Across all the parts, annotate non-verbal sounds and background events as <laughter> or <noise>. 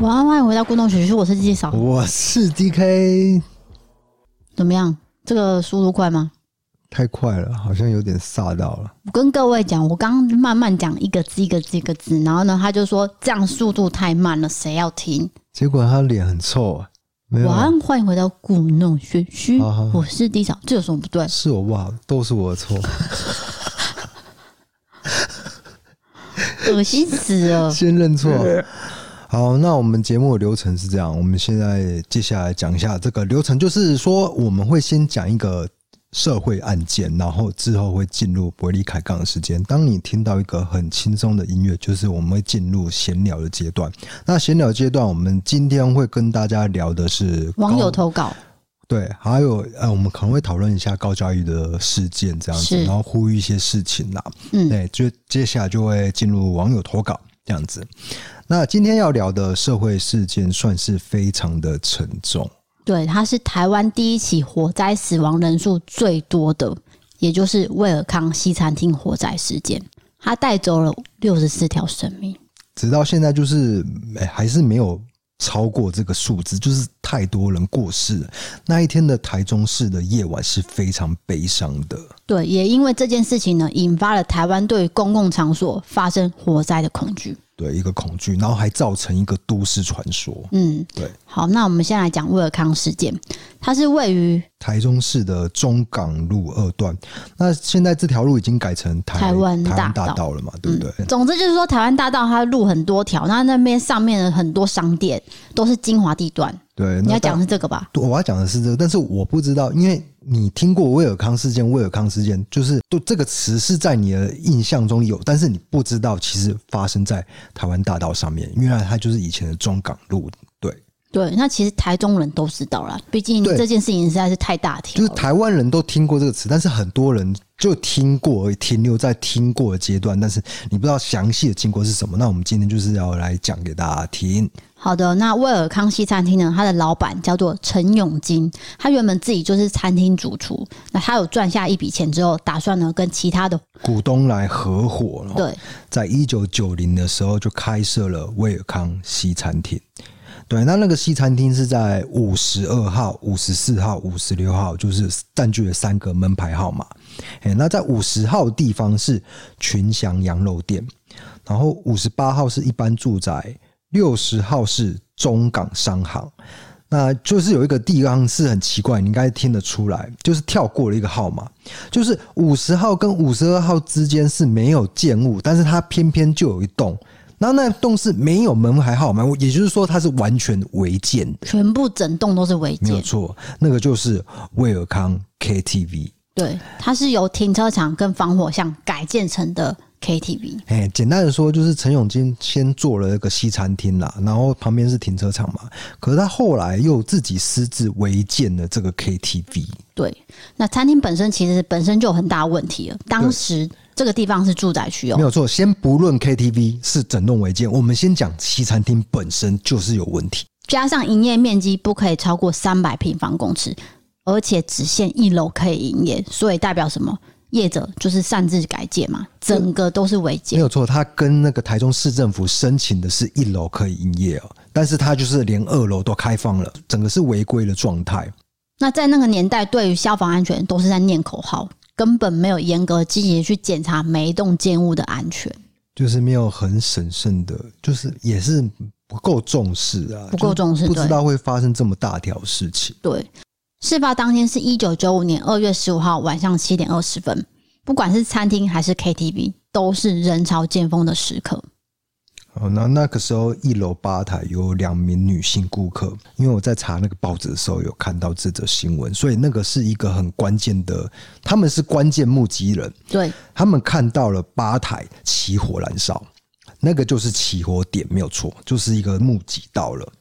晚安，欢迎回到故弄玄虚，我是季少，我是 DK。怎么样？这个速度快吗？太快了，好像有点煞到了。我跟各位讲，我刚慢慢讲一个字一个字一个字，然后呢，他就说这样速度太慢了，谁要听？结果他脸很臭啊！晚安，欢迎回到故弄玄虚，好好好，我是 D 嫂，这有什么不对？是我不好，都是我的错。<laughs> 恶心死了！先认错。好，那我们节目的流程是这样，我们现在接下来讲一下这个流程，就是说我们会先讲一个社会案件，然后之后会进入伯利凯杠的时间。当你听到一个很轻松的音乐，就是我们会进入闲聊的阶段。那闲聊阶段，我们今天会跟大家聊的是网友投稿，对，还有呃，我们可能会讨论一下高嘉瑜的事件这样子，然后呼吁一些事情啦。嗯，对，就接下来就会进入网友投稿这样子。那今天要聊的社会事件算是非常的沉重。对，它是台湾第一起火灾死亡人数最多的，也就是威尔康西餐厅火灾事件，它带走了六十四条生命，直到现在就是还是没有超过这个数字，就是太多人过世了。那一天的台中市的夜晚是非常悲伤的。对，也因为这件事情呢，引发了台湾对公共场所发生火灾的恐惧。对，一个恐惧，然后还造成一个都市传说。嗯，对。好，那我们先来讲威尔康事件，它是位于台中市的中港路二段。那现在这条路已经改成台台湾大道，了嘛？对不对？嗯，总之就是说，台湾大道它路很多条，那那边上面的很多商店都是精华地段。对，你要讲的是这个吧？我要讲的是这个，但是我不知道，因为。你听过威尔康事件？威尔康事件就是都这个词是在你的印象中有，但是你不知道其实发生在台湾大道上面，原来它就是以前的中港路。对对，那其实台中人都知道啦，毕竟这件事情实在是太大条。就是台湾人都听过这个词，但是很多人就听过而已，停留在听过的阶段，但是你不知道详细的经过是什么。那我们今天就是要来讲给大家听。好的，那威尔康西餐厅呢？他的老板叫做陈永金，他原本自己就是餐厅主厨。那他有赚下一笔钱之后，打算呢跟其他的股东来合伙了。对，在一九九零的时候就开设了威尔康西餐厅。对，那那个西餐厅是在五十二号、五十四号、五十六号，就是占据了三个门牌号码。哎，那在五十号地方是群祥羊肉店，然后五十八号是一般住宅。六十号是中港商行，那就是有一个地方是很奇怪，你应该听得出来，就是跳过了一个号码，就是五十号跟五十二号之间是没有建物，但是它偏偏就有一栋，然后那栋是没有门牌号码，也就是说它是完全违建的，全部整栋都是违建，没有错，那个就是威尔康 KTV，对，它是由停车场跟防火巷改建成的。KTV，哎，简单的说就是陈永金先做了一个西餐厅啦，然后旁边是停车场嘛，可是他后来又自己私自违建了这个 KTV。对，那餐厅本身其实本身就有很大问题了。当时这个地方是住宅区哦，没有错。先不论 KTV 是整栋违建，我们先讲西餐厅本身就是有问题，加上营业面积不可以超过三百平方公尺，而且只限一楼可以营业，所以代表什么？业者就是擅自改建嘛，整个都是违建。没有错，他跟那个台中市政府申请的是一楼可以营业哦，但是他就是连二楼都开放了，整个是违规的状态。那在那个年代，对于消防安全都是在念口号，根本没有严格积极去检查每一栋建物的安全，就是没有很审慎的，就是也是不够重视啊，不够重视，不知道会发生这么大条事情。对。事发当天是一九九五年二月十五号晚上七点二十分，不管是餐厅还是 KTV，都是人潮尖峰的时刻。哦，那那个时候一楼吧台有两名女性顾客，因为我在查那个报纸的时候有看到这则新闻，所以那个是一个很关键的，他们是关键目击人。对，他们看到了吧台起火燃烧，那个就是起火点，没有错，就是一个目击到了。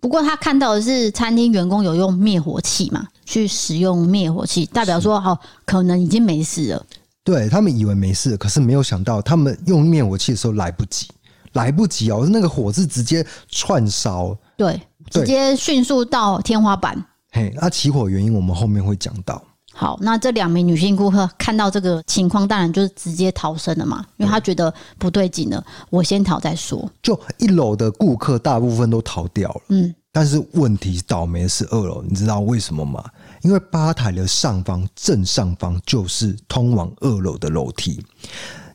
不过他看到的是餐厅员工有用灭火器嘛，去使用灭火器，代表说哦，可能已经没事了。对，他们以为没事，可是没有想到他们用灭火器的时候来不及，来不及哦，那个火是直接串烧，对，直接迅速到天花板。嘿，那起火原因我们后面会讲到。好，那这两名女性顾客看到这个情况，当然就是直接逃生了嘛，因为她觉得不对劲了，我先逃再说。就一楼的顾客大部分都逃掉了，嗯，但是问题倒霉是二楼，你知道为什么吗？因为吧台的上方正上方就是通往二楼的楼梯，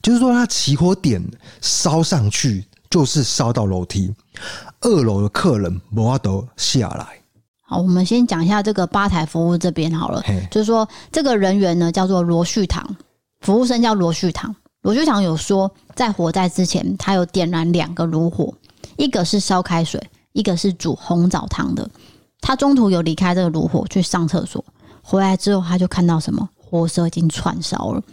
就是说它起火点烧上去就是烧到楼梯，二楼的客人没办法下来。好，我们先讲一下这个吧台服务这边好了。就是说，这个人员呢叫做罗旭堂，服务生叫罗旭堂。罗旭堂有说，在火灾之前，他有点燃两个炉火，一个是烧开水，一个是煮红枣汤的。他中途有离开这个炉火去上厕所，回来之后他就看到什么，火舌已经串烧了，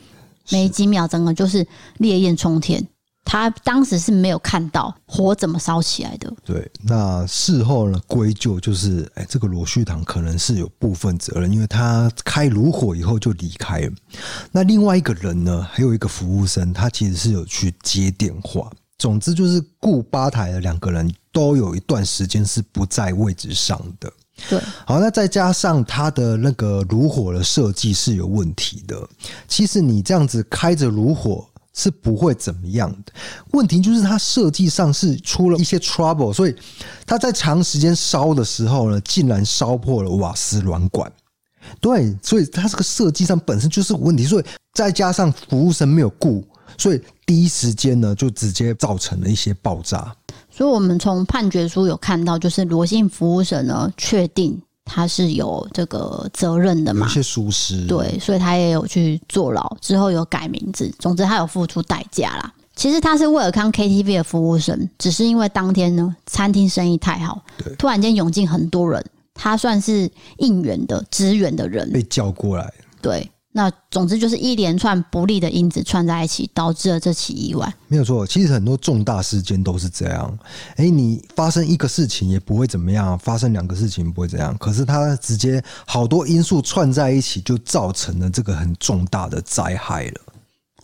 没几秒，整个就是烈焰冲天。他当时是没有看到火怎么烧起来的。对，那事后呢，归咎就是，哎，这个罗旭堂可能是有部分责任，因为他开炉火以后就离开了。那另外一个人呢，还有一个服务生，他其实是有去接电话。总之就是顾吧台的两个人都有一段时间是不在位置上的。对，好，那再加上他的那个炉火的设计是有问题的。其实你这样子开着炉火。是不会怎么样的，问题就是它设计上是出了一些 trouble，所以它在长时间烧的时候呢，竟然烧破了瓦斯软管。对，所以它这个设计上本身就是问题，所以再加上服务生没有顾，所以第一时间呢就直接造成了一些爆炸。所以我们从判决书有看到，就是罗姓服务生呢确定。他是有这个责任的嘛？有些疏失，对，所以他也有去坐牢，之后有改名字。总之，他有付出代价啦。其实他是威尔康 KTV 的服务生，只是因为当天呢，餐厅生意太好，对，突然间涌进很多人，他算是应援的、支援的人，被叫过来，对。那总之就是一连串不利的因子串在一起，导致了这起意外。没有错，其实很多重大事件都是这样。哎，你发生一个事情也不会怎么样，发生两个事情不会怎样，可是它直接好多因素串在一起，就造成了这个很重大的灾害了。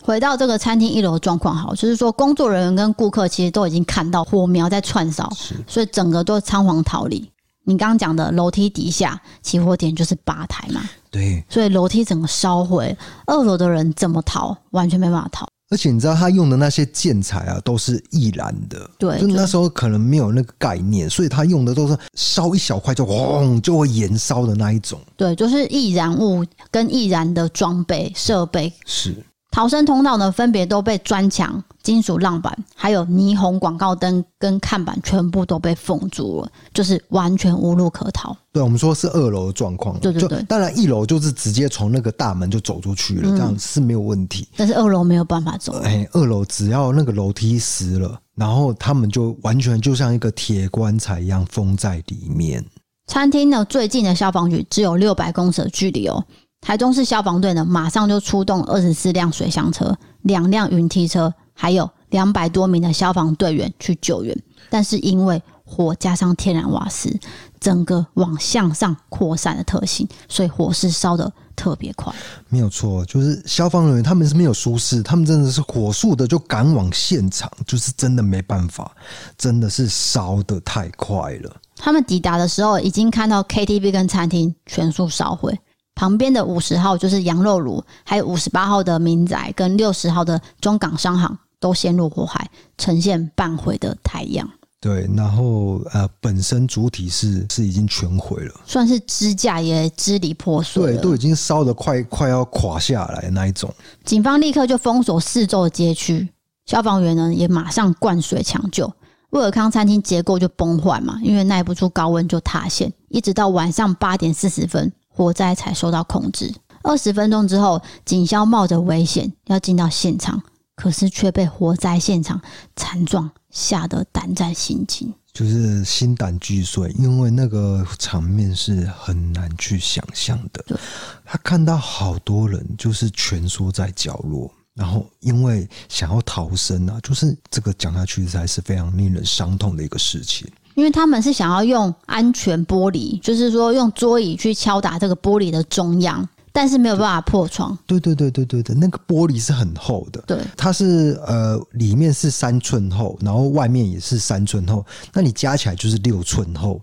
回到这个餐厅一楼的状况，好，就是说工作人员跟顾客其实都已经看到火苗在串烧，所以整个都仓皇逃离。你刚刚讲的楼梯底下起火点就是吧台嘛？对，所以楼梯整个烧毁，二楼的人怎么逃？完全没办法逃。而且你知道他用的那些建材啊，都是易燃的。对，就那时候可能没有那个概念，所以他用的都是烧一小块就轰就会延烧的那一种。对，就是易燃物跟易燃的装备设备是。逃生通道呢，分别都被砖墙、金属浪板，还有霓虹广告灯跟看板全部都被封住了，就是完全无路可逃。对，我们说是二楼的状况。对对对，当然一楼就是直接从那个大门就走出去了，嗯、这样是没有问题。但是二楼没有办法走。哎，二楼只要那个楼梯湿了，然后他们就完全就像一个铁棺材一样封在里面。餐厅呢，最近的消防局只有六百公尺的距离哦。台中市消防队呢，马上就出动二十四辆水箱车、两辆云梯车，还有两百多名的消防队员去救援。但是因为火加上天然瓦斯，整个往向上扩散的特性，所以火势烧的特别快。没有错，就是消防人员他们是没有舒适，他们真的是火速的就赶往现场，就是真的没办法，真的是烧的太快了。他们抵达的时候，已经看到 KTV 跟餐厅全数烧毁。旁边的五十号就是羊肉炉，还有五十八号的民宅跟六十号的中港商行都陷入火海，呈现半毁的态样。对，然后呃，本身主体是是已经全毁了，算是支架也支离破碎，对，都已经烧得快快要垮下来那一种。警方立刻就封锁四周的街区，消防员呢也马上灌水抢救。威尔康餐厅结构就崩坏嘛，因为耐不住高温就塌陷，一直到晚上八点四十分。火灾才受到控制。二十分钟之后，警消冒着危险要进到现场，可是却被火灾现场惨状吓得胆战心惊，就是心胆俱碎。因为那个场面是很难去想象的。他看到好多人就是蜷缩在角落，然后因为想要逃生啊，就是这个讲下去才是非常令人伤痛的一个事情。因为他们是想要用安全玻璃，就是说用桌椅去敲打这个玻璃的中央，但是没有办法破窗。对对对对对对，那个玻璃是很厚的，对，它是呃里面是三寸厚，然后外面也是三寸厚，那你加起来就是六寸厚。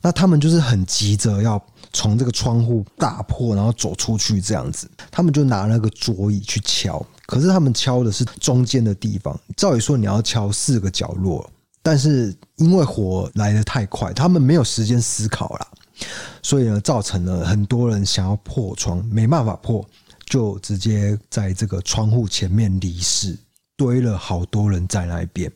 那他们就是很急着要从这个窗户打破，然后走出去这样子。他们就拿那个桌椅去敲，可是他们敲的是中间的地方。照理说你要敲四个角落，但是因为火来得太快，他们没有时间思考了，所以呢，造成了很多人想要破窗没办法破，就直接在这个窗户前面离世。堆了好多人在那边，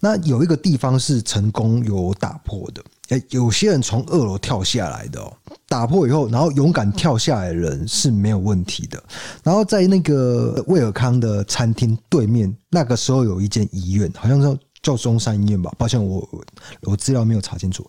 那有一个地方是成功有打破的，诶，有些人从二楼跳下来的哦，打破以后，然后勇敢跳下来的人是没有问题的。然后在那个威尔康的餐厅对面，那个时候有一间医院，好像说叫中山医院吧，抱歉，我我资料没有查清楚，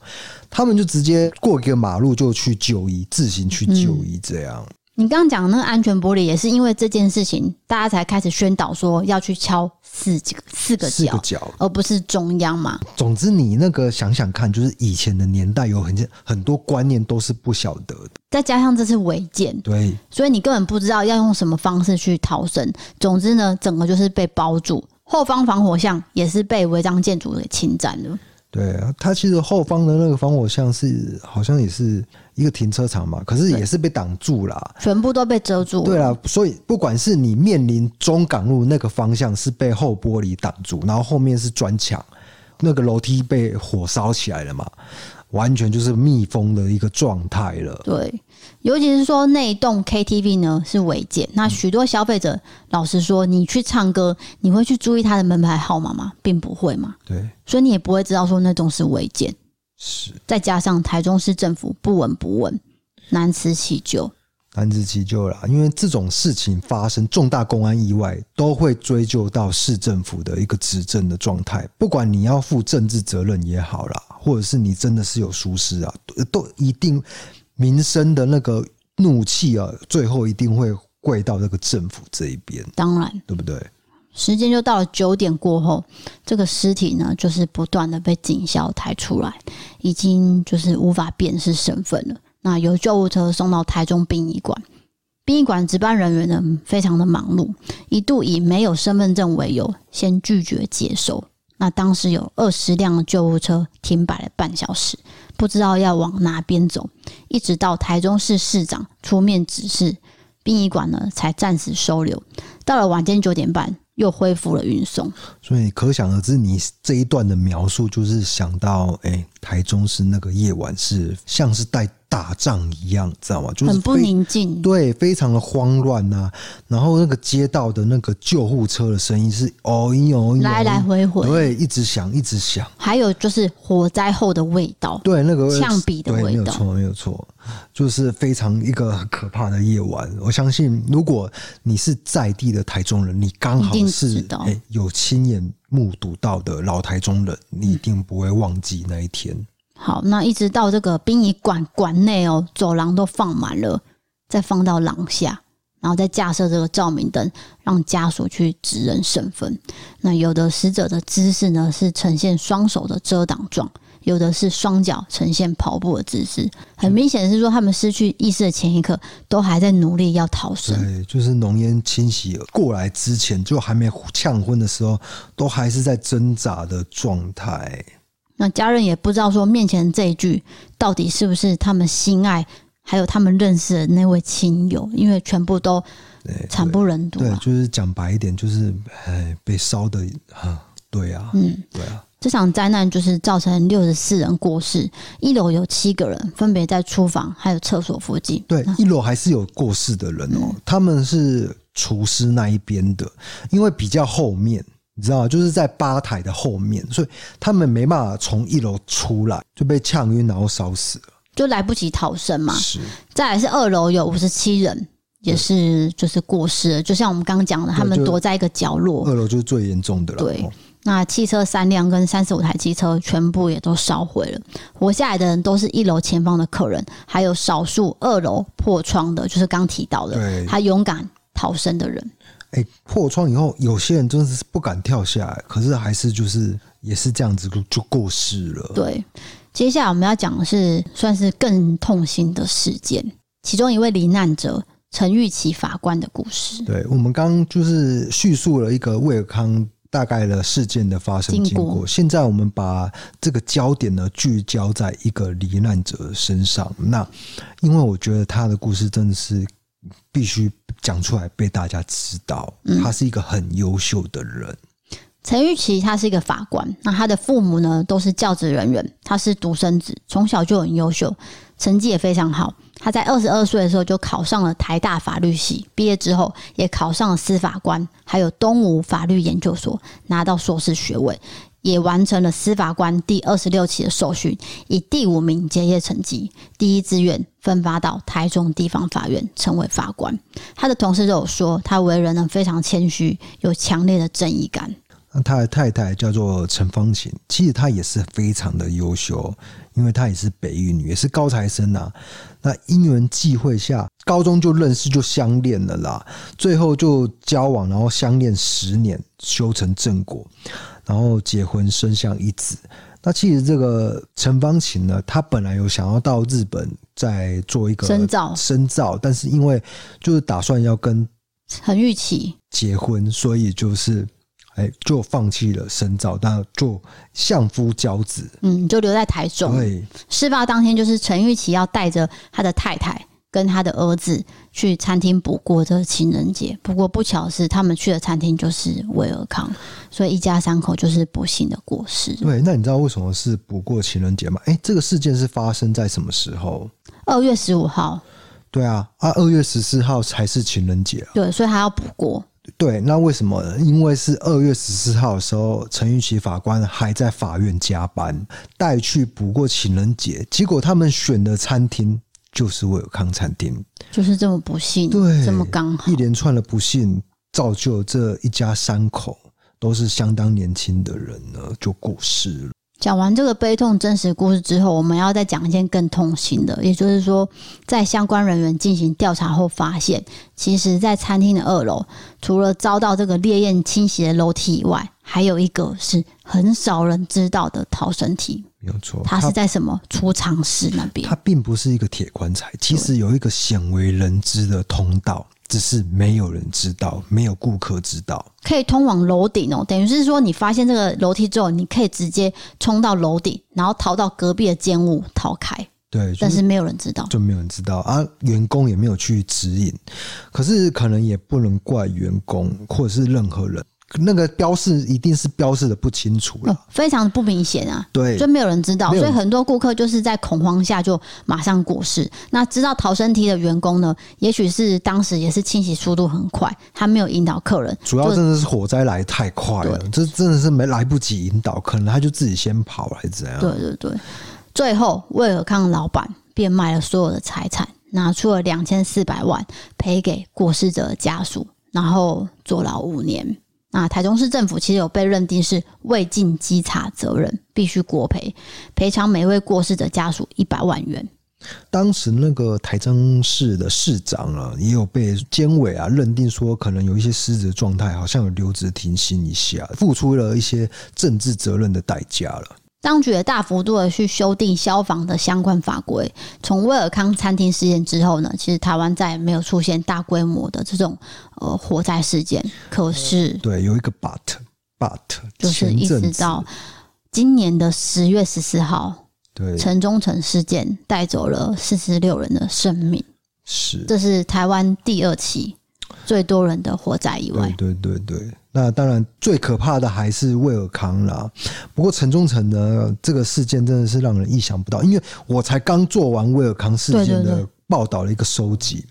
他们就直接过一个马路就去就医，自行去就医这样。嗯你刚刚讲的那个安全玻璃，也是因为这件事情，大家才开始宣导说要去敲四几个四个角，四个角，而不是中央嘛。总之，你那个想想看，就是以前的年代有很很多观念都是不晓得的，再加上这是违建，对，所以你根本不知道要用什么方式去逃生。总之呢，整个就是被包住，后方防火巷也是被违章建筑给侵占了。对啊，它其实后方的那个防火巷是好像也是一个停车场嘛，可是也是被挡住了，全部都被遮住。对啊，所以不管是你面临中港路那个方向是被后玻璃挡住，然后后面是砖墙，那个楼梯被火烧起来了嘛。完全就是密封的一个状态了。对，尤其是说那一栋 KTV 呢是违建，那许多消费者，老实说，你去唱歌，你会去注意他的门牌号码吗？并不会嘛。对，所以你也不会知道说那栋是违建。是，再加上台中市政府不闻不问，难辞其咎。难辞其咎啦，因为这种事情发生，重大公安意外都会追究到市政府的一个执政的状态。不管你要负政治责任也好啦，或者是你真的是有疏失啊，都一定民生的那个怒气啊，最后一定会跪到那个政府这一边。当然，对不对？时间就到了九点过后，这个尸体呢，就是不断的被警校抬出来，已经就是无法辨识身份了。那由救护车送到台中殡仪馆，殡仪馆值班人员呢，非常的忙碌，一度以没有身份证为由，先拒绝接收。那当时有二十辆救护车停摆了半小时，不知道要往哪边走，一直到台中市市长出面指示，殡仪馆呢才暂时收留。到了晚间九点半，又恢复了运送。所以可想而知，你这一段的描述就是想到，哎、台中市那个夜晚是像是带。打仗一样，知道吗？就是很不宁静，对，非常的慌乱呐、啊。然后那个街道的那个救护车的声音是哦嘤哦嘤，来来回回，对，一直响，一直响。还有就是火灾后的味道，对，那个呛鼻的味道，没有错，没有错，就是非常一个可怕的夜晚。我相信，如果你是在地的台中人，你刚好是哎有亲眼目睹到的老台中人，你一定不会忘记那一天。好，那一直到这个殡仪馆馆内哦，走廊都放满了，再放到廊下，然后再架设这个照明灯，让家属去指认身份。那有的死者的姿势呢，是呈现双手的遮挡状，有的是双脚呈现跑步的姿势。很明显是说，他们失去意识的前一刻，都还在努力要逃生。对，就是浓烟侵袭过来之前，就还没呛昏的时候，都还是在挣扎的状态。那家人也不知道说面前这一句到底是不是他们心爱，还有他们认识的那位亲友，因为全部都惨不忍睹。对，就是讲白一点，就是哎，被烧的啊，对啊，嗯，对啊。这场灾难就是造成六十四人过世，一楼有七个人，分别在厨房还有厕所附近。对，一楼还是有过世的人哦，他们是厨师那一边的，因为比较后面。你知道，就是在吧台的后面，所以他们没办法从一楼出来，就被呛晕，然后烧死了，就来不及逃生嘛。是，再来是二楼有五十七人，也是就是过世了，就像我们刚刚讲的，他们躲在一个角落。二楼就是最严重的了。对，那汽车三辆跟三十五台机车全部也都烧毁了，活下来的人都是一楼前方的客人，还有少数二楼破窗的，就是刚提到的，对，他勇敢逃生的人。哎，破窗以后，有些人真的是不敢跳下来，可是还是就是也是这样子就就过世了。对，接下来我们要讲的是算是更痛心的事件，其中一位罹难者陈玉琪法官的故事。对，我们刚刚就是叙述了一个卫尔康大概的事件的发生经过。现在我们把这个焦点呢聚焦在一个罹难者身上。那因为我觉得他的故事真的是必须讲出来被大家知道，他是一个很优秀的人。陈玉琪他是一个法官，那他的父母呢都是教职人员，他是独生子，从小就很优秀，成绩也非常好。他在二十二岁的时候就考上了台大法律系，毕业之后也考上了司法官，还有东吴法律研究所拿到硕士学位，也完成了司法官第二十六期的受训，以第五名结业成绩，第一志愿分发到台中地方法院成为法官。他的同事都有说，他为人呢非常谦虚，有强烈的正义感。那他的太太叫做陈芳琴，其实她也是非常的优秀，因为她也是北一女，也是高材生啊。那因缘际会下，高中就认识就相恋了啦，最后就交往，然后相恋十年，修成正果，然后结婚生下一子。那其实这个陈芳琴呢，她本来有想要到日本再做一个深造，深造，但是因为就是打算要跟陈玉琪结婚，所以就是。哎，就放弃了深造，但做相夫教子，嗯，就留在台中。对，事发当天就是陈玉琪要带着他的太太跟他的儿子去餐厅补过这个情人节。不过不巧是，他们去的餐厅就是威尔康，所以一家三口就是不幸的过世。对，那你知道为什么是补过情人节吗？哎，这个事件是发生在什么时候？二月十五号。对啊，啊，二月十四号才是情人节啊。对，所以他要补过。对，那为什么呢？因为是二月十四号的时候，陈玉琪法官还在法院加班，带去补过情人节。结果他们选的餐厅就是威尔康餐厅，就是这么不幸，对，这么刚好，一连串的不幸造就这一家三口都是相当年轻的人呢，就过世了。讲完这个悲痛真实故事之后，我们要再讲一件更痛心的，也就是说，在相关人员进行调查后发现，其实，在餐厅的二楼，除了遭到这个烈焰侵袭的楼梯以外，还有一个是很少人知道的逃生梯。没有错，它是在什么储藏室那边？它并不是一个铁棺材，其实有一个鲜为人知的通道。只是没有人知道，没有顾客知道，可以通往楼顶哦。等于是说，你发现这个楼梯之后，你可以直接冲到楼顶，然后逃到隔壁的间屋逃开。对，就是、但是没有人知道，就没有人知道啊。员工也没有去指引，可是可能也不能怪员工或者是任何人。那个标示一定是标示的不清楚了，非常的不明显啊。对，就没有人知道，所以很多顾客就是在恐慌下就马上过世。那知道逃生梯的员工呢，也许是当时也是清洗速度很快，他没有引导客人。主要真的是火灾来太快了，这真的是没来不及引导，可能他就自己先跑了还是怎样？对对对，最后威尔康老板变卖了所有的财产，拿出了两千四百万赔给过世者的家属，然后坐牢五年。那台中市政府其实有被认定是未尽稽查责任，必须国赔，赔偿每位过世者家属一百万元。当时那个台中市的市长啊，也有被监委啊认定说，可能有一些失职状态，好像有留职停薪一下，付出了一些政治责任的代价了。当局也大幅度的去修订消防的相关法规。从威尔康餐厅事件之后呢，其实台湾再也没有出现大规模的这种呃火灾事件。可是，对，有一个 but but，就是一直到今年的十月十四号，对，城中城事件带走了四十六人的生命，是，这是台湾第二起最多人的火灾以外。对对对对。那当然，最可怕的还是威尔康啦。不过城中城呢，这个事件真的是让人意想不到，因为我才刚做完威尔康事件的报道的一个收集，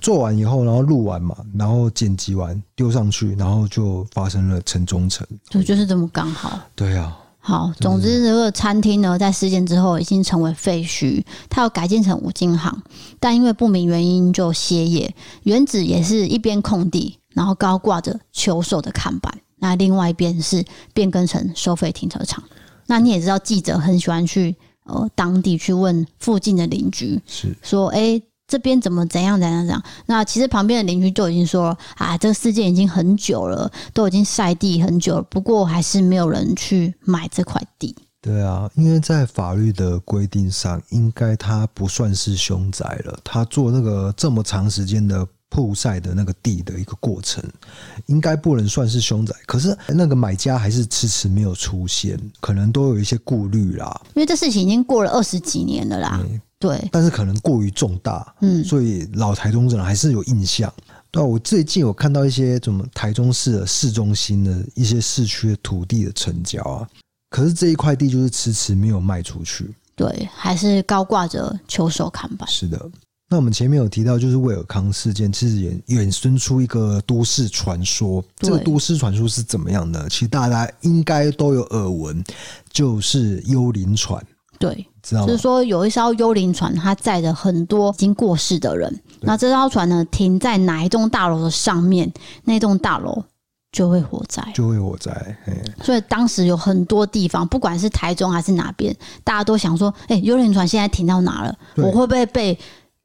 做完以后，然后录完嘛，然后剪辑完丢上去，然后就发生了城中城，对，就是这么刚好。对啊。好，总之这个餐厅呢，在事件之后已经成为废墟，它要改建成五金行，但因为不明原因就歇业，原址也是一边空地。然后高挂着求售的看板，那另外一边是变更成收费停车场。那你也知道，记者很喜欢去呃当地去问附近的邻居，是说哎这边怎么怎样怎样怎样。那其实旁边的邻居就已经说啊，这个事件已经很久了，都已经晒地很久了，不过还是没有人去买这块地。对啊，因为在法律的规定上，应该他不算是凶宅了。他做那个这么长时间的。曝晒的那个地的一个过程，应该不能算是凶宅。可是那个买家还是迟迟没有出现，可能都有一些顾虑啦。因为这事情已经过了二十几年了啦，对。但是可能过于重大，嗯，所以老台中人还是有印象。对、啊，我最近有看到一些什么台中市的市中心的一些市区的土地的成交啊，可是这一块地就是迟迟没有卖出去。对，还是高挂着求售看板。是的。那我们前面有提到，就是威尔康事件，其实也衍生出一个都市传说。这个都市传说是怎么样的？其实大家应该都有耳闻，就是幽灵船。对，知道？就是说有一艘幽灵船，它载着很多已经过世的人。那这艘船呢，停在哪一栋大楼的上面，那栋大楼就会火灾，就会火灾。所以当时有很多地方，不管是台中还是哪边，大家都想说：哎，幽灵船现在停到哪了？我会不会被？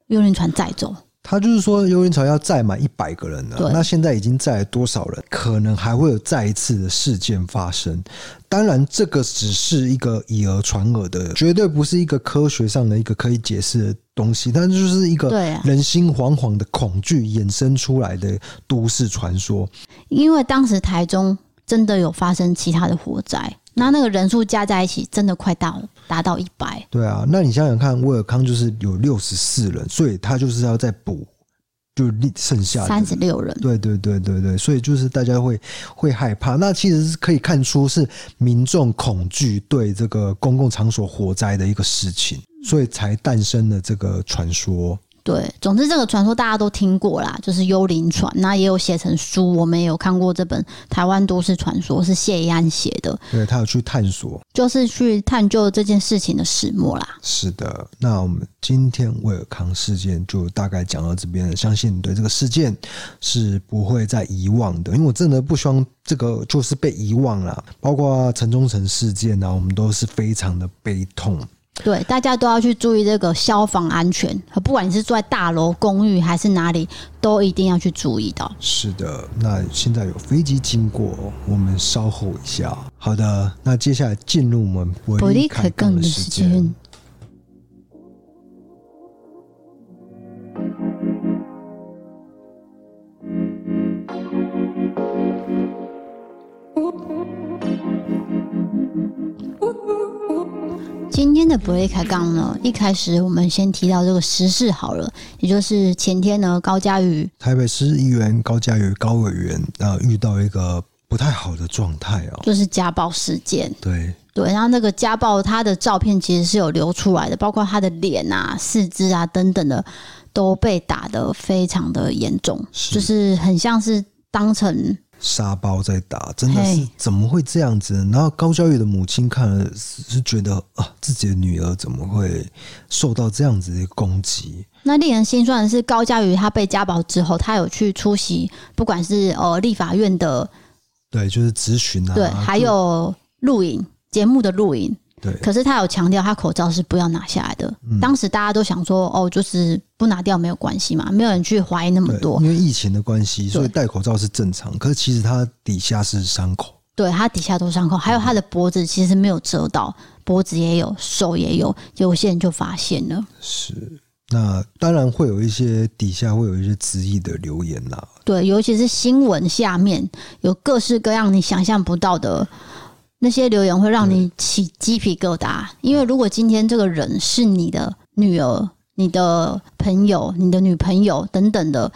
幽灵船载走，他就是说幽灵船要载满一百个人了。那现在已经载了多少人？可能还会有再一次的事件发生。当然，这个只是一个以讹传讹的，绝对不是一个科学上的一个可以解释的东西。但就是一个人心惶惶的恐惧衍生出来的都市传说。因为当时台中真的有发生其他的火灾。那那个人数加在一起，真的快到达到一百。对啊，那你想想看，威尔康就是有六十四人，所以他就是要再补，就剩下三十六人。对对对对对，所以就是大家会会害怕。那其实是可以看出是民众恐惧对这个公共场所火灾的一个事情，所以才诞生了这个传说。对，总之这个传说大家都听过啦，就是幽灵船，那也有写成书，我们也有看过这本《台湾都市传说》，是谢宜安写的。对，他有去探索，就是去探究这件事情的始末啦。是的，那我们今天威尔康事件就大概讲到这边了，相信你对这个事件是不会再遗忘的，因为我真的不希望这个就是被遗忘了。包括城中城事件呢，我们都是非常的悲痛。对，大家都要去注意这个消防安全，不管你是住在大楼、公寓还是哪里，都一定要去注意到。是的，那现在有飞机经过，我们稍后一下。好的，那接下来进入我们伯利凯更的时间。天的伯利开杠呢，一开始我们先提到这个时事好了，也就是前天呢，高嘉瑜台北市议员高嘉瑜高委员啊，遇到一个不太好的状态哦，就是家暴事件。对对，然后那个家暴他的照片其实是有流出来的，包括他的脸啊、四肢啊等等的都被打得非常的严重，就是很像是当成。沙包在打，真的是怎么会这样子？然后高嘉瑜的母亲看了是觉得啊，自己的女儿怎么会受到这样子的攻击？那令人心酸的是，高嘉瑜她被家暴之后，她有去出席，不管是呃立法院的，对，就是咨询啊，对，还有录影节目的录影。对，可是他有强调，他口罩是不要拿下来的。嗯、当时大家都想说，哦，就是不拿掉没有关系嘛，没有人去怀疑那么多。因为疫情的关系，所以戴口罩是正常。可是其实他底下是伤口，对他底下都伤口，还有他的脖子其实没有遮到，脖子也有，手也有，有些人就发现了。是，那当然会有一些底下会有一些质疑的留言呐。对，尤其是新闻下面有各式各样你想象不到的。那些留言会让你起鸡皮疙瘩，因为如果今天这个人是你的女儿、你的朋友、你的女朋友等等的，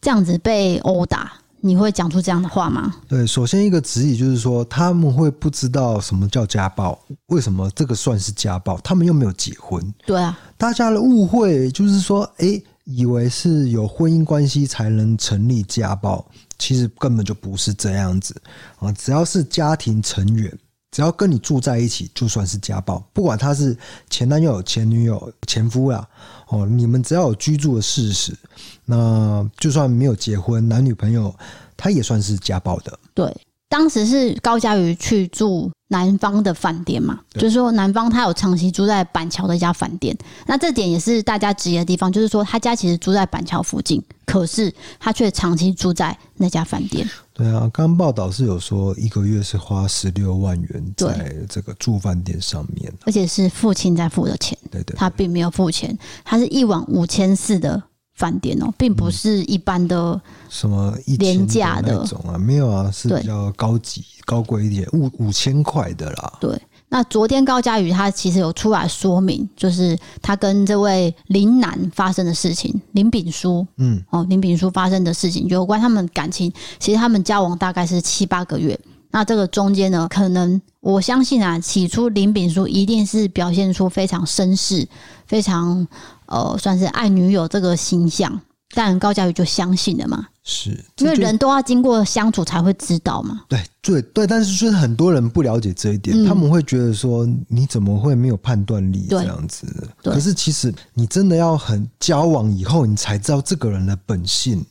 这样子被殴打，你会讲出这样的话吗？对，首先一个质疑就是说，他们会不知道什么叫家暴，为什么这个算是家暴？他们又没有结婚。对啊，大家的误会就是说，诶，以为是有婚姻关系才能成立家暴。其实根本就不是这样子啊！只要是家庭成员，只要跟你住在一起，就算是家暴。不管他是前男友、前女友、前夫啦，哦，你们只要有居住的事实，那就算没有结婚，男女朋友，他也算是家暴的。对，当时是高嘉瑜去住南方的饭店嘛，就是说南方他有长期住在板桥的一家饭店，那这点也是大家质疑的地方，就是说他家其实住在板桥附近。可是他却长期住在那家饭店。对啊，刚报道是有说一个月是花十六万元在这个住饭店上面，而且是父亲在付的钱。对对，对，他并没有付钱，他是一晚五千四的饭店哦，并不是一般的什么廉价的。那种啊，没有啊，是比较高级、高贵一点，五五千块的啦。对，那昨天高嘉宇他其实有出来说明，就是他跟这位林楠发生的事情，林炳书，嗯，哦，林炳书发生的事情，有关他们感情，其实他们交往大概是七八个月。那这个中间呢，可能我相信啊，起初林炳书一定是表现出非常绅士、非常呃，算是爱女友这个形象，但高嘉瑜就相信了嘛。是，因为人都要经过相处才会知道嘛。对对对，但是就是很多人不了解这一点，嗯、他们会觉得说，你怎么会没有判断力这样子？可是其实你真的要很交往以后，你才知道这个人的本性。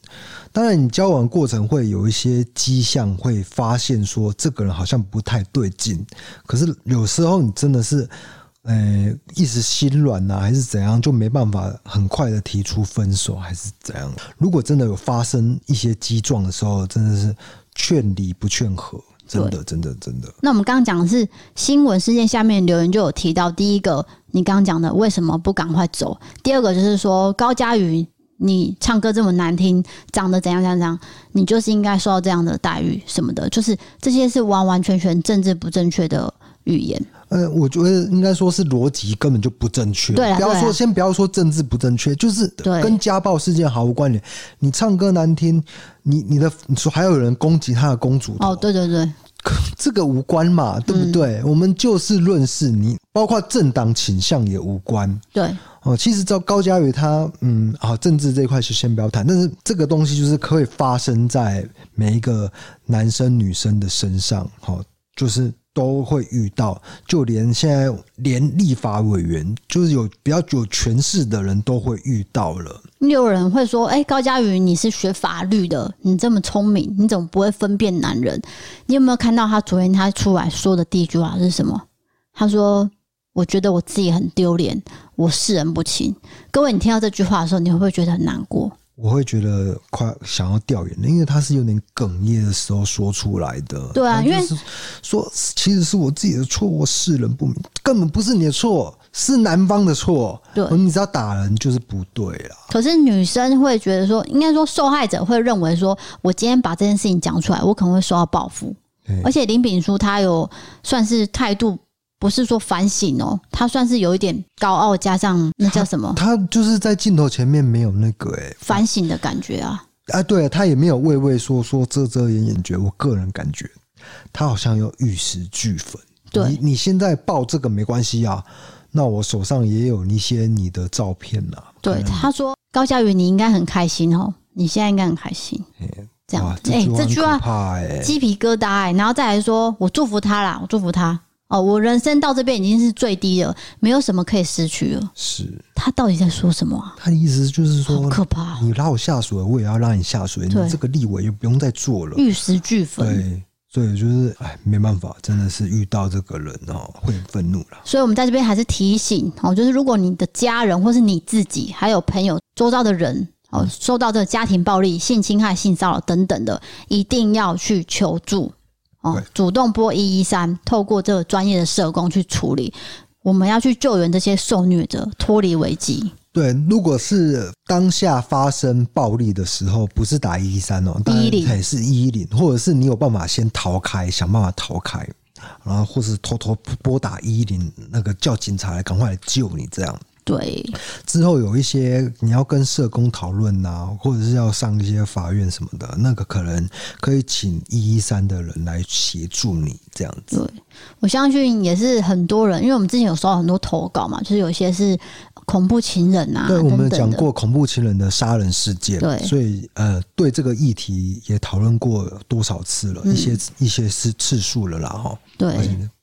当然，你交往过程会有一些迹象，会发现说这个人好像不太对劲。可是有时候你真的是，呃，一时心软呐，还是怎样，就没办法很快的提出分手，还是怎样。如果真的有发生一些激撞的时候，真的是劝离不劝和，真的，真的，真的。那我们刚刚讲的是新闻事件下面留言就有提到，第一个你刚刚讲的为什么不赶快走？第二个就是说高佳瑜。你唱歌这么难听，长得怎样怎样怎样，你就是应该受到这样的待遇什么的，就是这些是完完全全政治不正确的语言。呃，我觉得应该说是逻辑根本就不正确。对，不要说先不要说政治不正确，就是跟家暴事件毫无关联。你唱歌难听，你你的你说还有人攻击他的公主哦，对对对，这个无关嘛，对不对？嗯、我们就事论事，你包括政党倾向也无关。对。哦，其实照高嘉瑜他，嗯，啊，政治这一块是先不要谈，但是这个东西就是可以发生在每一个男生女生的身上，哈，就是都会遇到，就连现在连立法委员，就是有比较有权势的人都会遇到了。有人会说，哎、高嘉瑜，你是学法律的，你这么聪明，你怎么不会分辨男人？你有没有看到他昨天他出来说的第一句话是什么？他说。我觉得我自己很丢脸，我识人不清。各位，你听到这句话的时候，你会不会觉得很难过？我会觉得快想要掉眼泪，因为他是有点哽咽的时候说出来的。对啊，因为说其实是我自己的错，我世人不明，根本不是你的错，是男方的错。对，你只要打人就是不对了。可是女生会觉得说，应该说受害者会认为说，我今天把这件事情讲出来，我可能会受到报复。而且林炳书他有算是态度。不是说反省哦，他算是有一点高傲，加上那叫什么？他，他就是在镜头前面没有那个哎反省的感觉啊！啊，对，他也没有畏畏缩缩、遮遮掩掩，觉我个人感觉，他好像要玉石俱焚。对，你你现在报这个没关系啊，那我手上也有一些你的照片呐。对，他说高嘉瑜，你应该很开心哦，你现在应该很开心。这样，哎，这句话鸡皮疙瘩哎，然后再来说，我祝福他啦，我祝福他。哦，我人生到这边已经是最低了，没有什么可以失去了。是，他到底在说什么啊？他的意思就是说，好可怕！你拉我下水，我也要拉你下水。你这个立委又不用再做了，玉石俱焚。对，所以就是，哎，没办法，真的是遇到这个人哦，会愤怒了。所以我们在这边还是提醒哦，就是如果你的家人或是你自己，还有朋友周遭的人哦，受到这个家庭暴力、性侵害、性骚扰等等的，一定要去求助。哦，主动拨一一三，透过这个专业的社工去处理。我们要去救援这些受虐者，脱离危机。对，如果是当下发生暴力的时候，不是打一一三哦，一一零是一一零，或者是你有办法先逃开，想办法逃开，然后或是偷偷拨打一一零，那个叫警察来赶快来救你，这样。对，之后有一些你要跟社工讨论呐，或者是要上一些法院什么的，那个可能可以请一一三的人来协助你这样子。对，我相信也是很多人，因为我们之前有收到很多投稿嘛，就是有些是恐怖情人啊，对，我们讲过恐怖情人的杀人事件，对，所以呃，对这个议题也讨论过多少次了，嗯、一些一些是次数了啦，哈，对，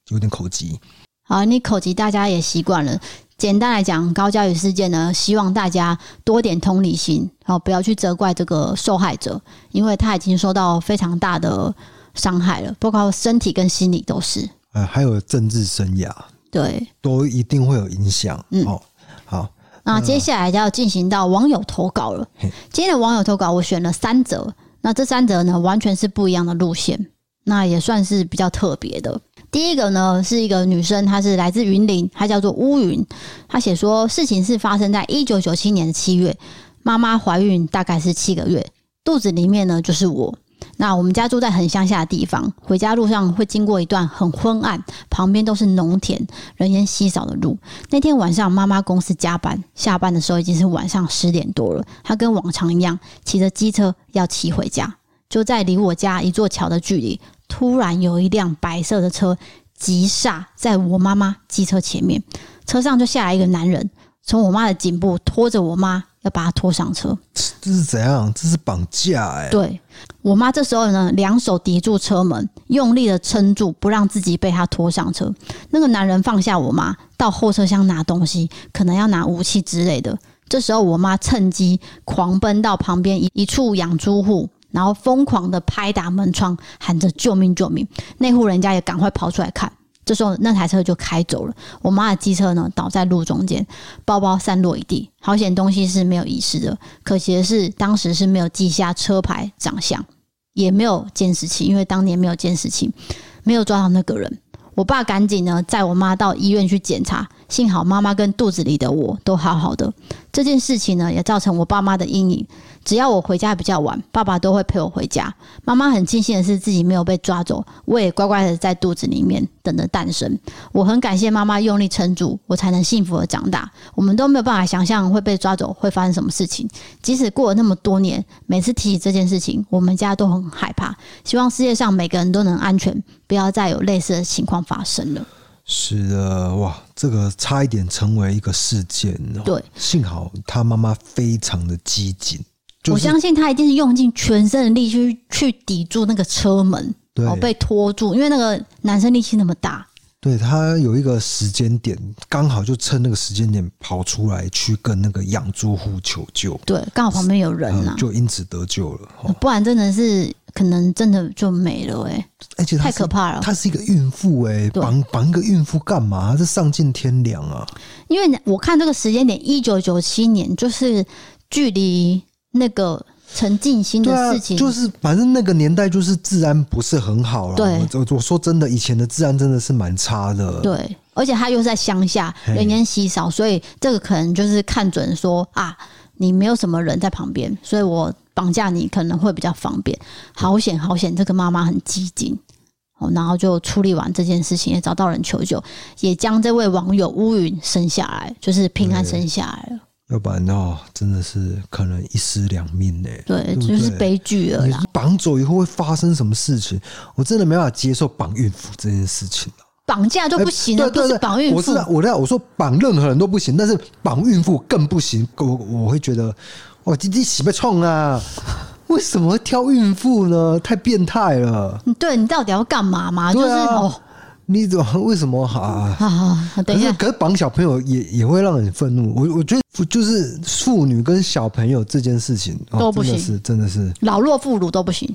有点口急。好，你口急，大家也习惯了。简单来讲，高嘉瑜事件呢，希望大家多点同理心，然后不要去责怪这个受害者，因为他已经受到非常大的伤害了，包括身体跟心理都是。呃，还有政治生涯，对，都一定会有影响。嗯，好，好，那接下来就要进行到网友投稿了。今天的网友投稿，我选了三则，那这三则呢，完全是不一样的路线，那也算是比较特别的。第一个呢，是一个女生，她是来自云林，她叫做乌云。她写说，事情是发生在一九九七年七月，妈妈怀孕大概是七个月，肚子里面呢就是我。那我们家住在很乡下的地方，回家路上会经过一段很昏暗，旁边都是农田、人烟稀少的路。那天晚上，妈妈公司加班，下班的时候已经是晚上十点多了。她跟往常一样，骑着机车要骑回家。就在离我家一座桥的距离，突然有一辆白色的车急刹在我妈妈机车前面，车上就下来一个男人，从我妈的颈部拖着我妈。要把他拖上车，这是怎样？这是绑架哎！对，我妈这时候呢，两手抵住车门，用力的撑住，不让自己被他拖上车。那个男人放下我妈，到后车厢拿东西，可能要拿武器之类的。这时候我妈趁机狂奔到旁边一一处养猪户，然后疯狂的拍打门窗，喊着救命救命！那户人家也赶快跑出来看。这时候，那台车就开走了。我妈的机车呢，倒在路中间，包包散落一地。好险，东西是没有遗失的。可惜的是，当时是没有记下车牌、长相，也没有监视器，因为当年没有监视器，没有抓到那个人。我爸赶紧呢，载我妈到医院去检查。幸好妈妈跟肚子里的我都好好的。这件事情呢，也造成我爸妈的阴影。只要我回家比较晚，爸爸都会陪我回家。妈妈很庆幸的是自己没有被抓走，我也乖乖的在肚子里面等着诞生。我很感谢妈妈用力撑住，我才能幸福的长大。我们都没有办法想象会被抓走会发生什么事情。即使过了那么多年，每次提起这件事情，我们家都很害怕。希望世界上每个人都能安全，不要再有类似的情况发生了。是的，哇，这个差一点成为一个事件。对，幸好他妈妈非常的机警。就是、我相信他一定是用尽全身的力去去抵住那个车门，对，被拖住，因为那个男生力气那么大。对，他有一个时间点，刚好就趁那个时间点跑出来去跟那个养猪户求救。对，刚好旁边有人呐、啊，就因此得救了。不然真的是可能真的就没了哎、欸，而且太可怕了。她是一个孕妇哎、欸，绑绑一个孕妇干嘛？这丧尽天良啊！因为我看这个时间点，一九九七年，就是距离。那个陈进兴的事情，啊，就是反正那个年代就是治安不是很好了。对，我我说真的，以前的治安真的是蛮差的。对，而且他又在乡下，人烟稀少，所以这个可能就是看准说啊，你没有什么人在旁边，所以我绑架你可能会比较方便。好险好险，这个妈妈很机警，然后就处理完这件事情，也找到人求救，也将这位网友乌云生下来，就是平安生下来了。要不然哦，真的是可能一尸两命呢。对，对对就是悲剧了。绑走以后会发生什么事情？我真的没办法接受绑孕妇这件事情。绑架就不行了，欸、对对对，不是绑孕妇。我是我在我说绑任何人都不行，但是绑孕妇更不行。我我会觉得，哇，这这洗不冲啊！为什么会挑孕妇呢？太变态了。对，你到底要干嘛嘛？就是哦。你怎么为什么啊？好好，等一下。可是绑小朋友也也会让人愤怒。我我觉得就是妇女跟小朋友这件事情都不行，哦、是真的是老弱妇孺都不行。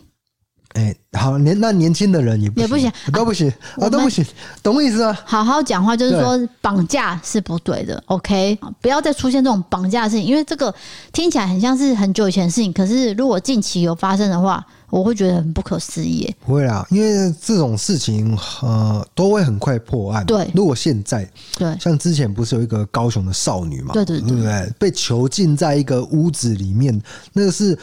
哎，好年那年轻的人也不行，也不行，都不行啊，啊，都不行，懂我意思吗？好好讲话，就是说绑架是不对的。OK，不要再出现这种绑架的事情，因为这个听起来很像是很久以前的事情，可是如果近期有发生的话。我会觉得很不可思议。不会啦，因为这种事情呃都会很快破案。对，如果现在对，像之前不是有一个高雄的少女嘛？对对对，对，对，被囚禁在一个屋子里面，那个是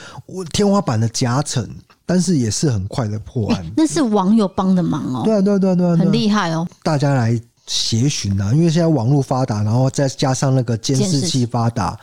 天花板的夹层，但是也是很快的破案。那是网友帮的忙哦。对啊对啊对啊对啊，很厉害哦。大家来协寻啊，因为现在网络发达，然后再加上那个监视器发达，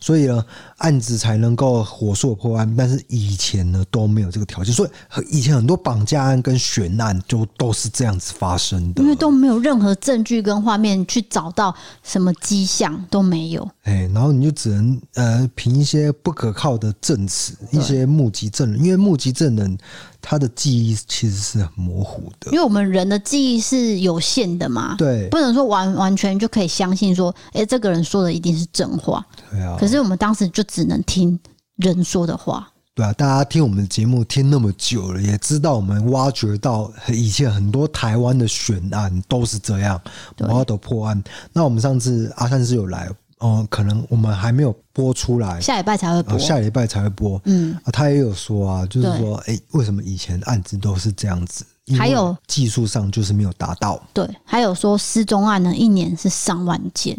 所以呢。案子才能够火速破案，但是以前呢都没有这个条件，所以以前很多绑架案跟悬案就都是这样子发生的，因为都没有任何证据跟画面去找到什么迹象都没有。哎，然后你就只能呃凭一些不可靠的证词，一些目击证人，因为目击证人他的记忆其实是很模糊的，因为我们人的记忆是有限的嘛，对，不能说完完全就可以相信说，哎，这个人说的一定是真话。对啊，可是我们当时就。只能听人说的话。对啊，大家听我们的节目听那么久了，也知道我们挖掘到以前很多台湾的悬案都是这样，我要都破案。那我们上次阿善是有来，哦、呃，可能我们还没有播出来，下礼拜才会播，呃、下礼拜才会播。嗯，啊，他也有说啊，就是说，哎，为什么以前案子都是这样子？还有技术上就是没有达到。对，还有说失踪案呢，一年是上万件，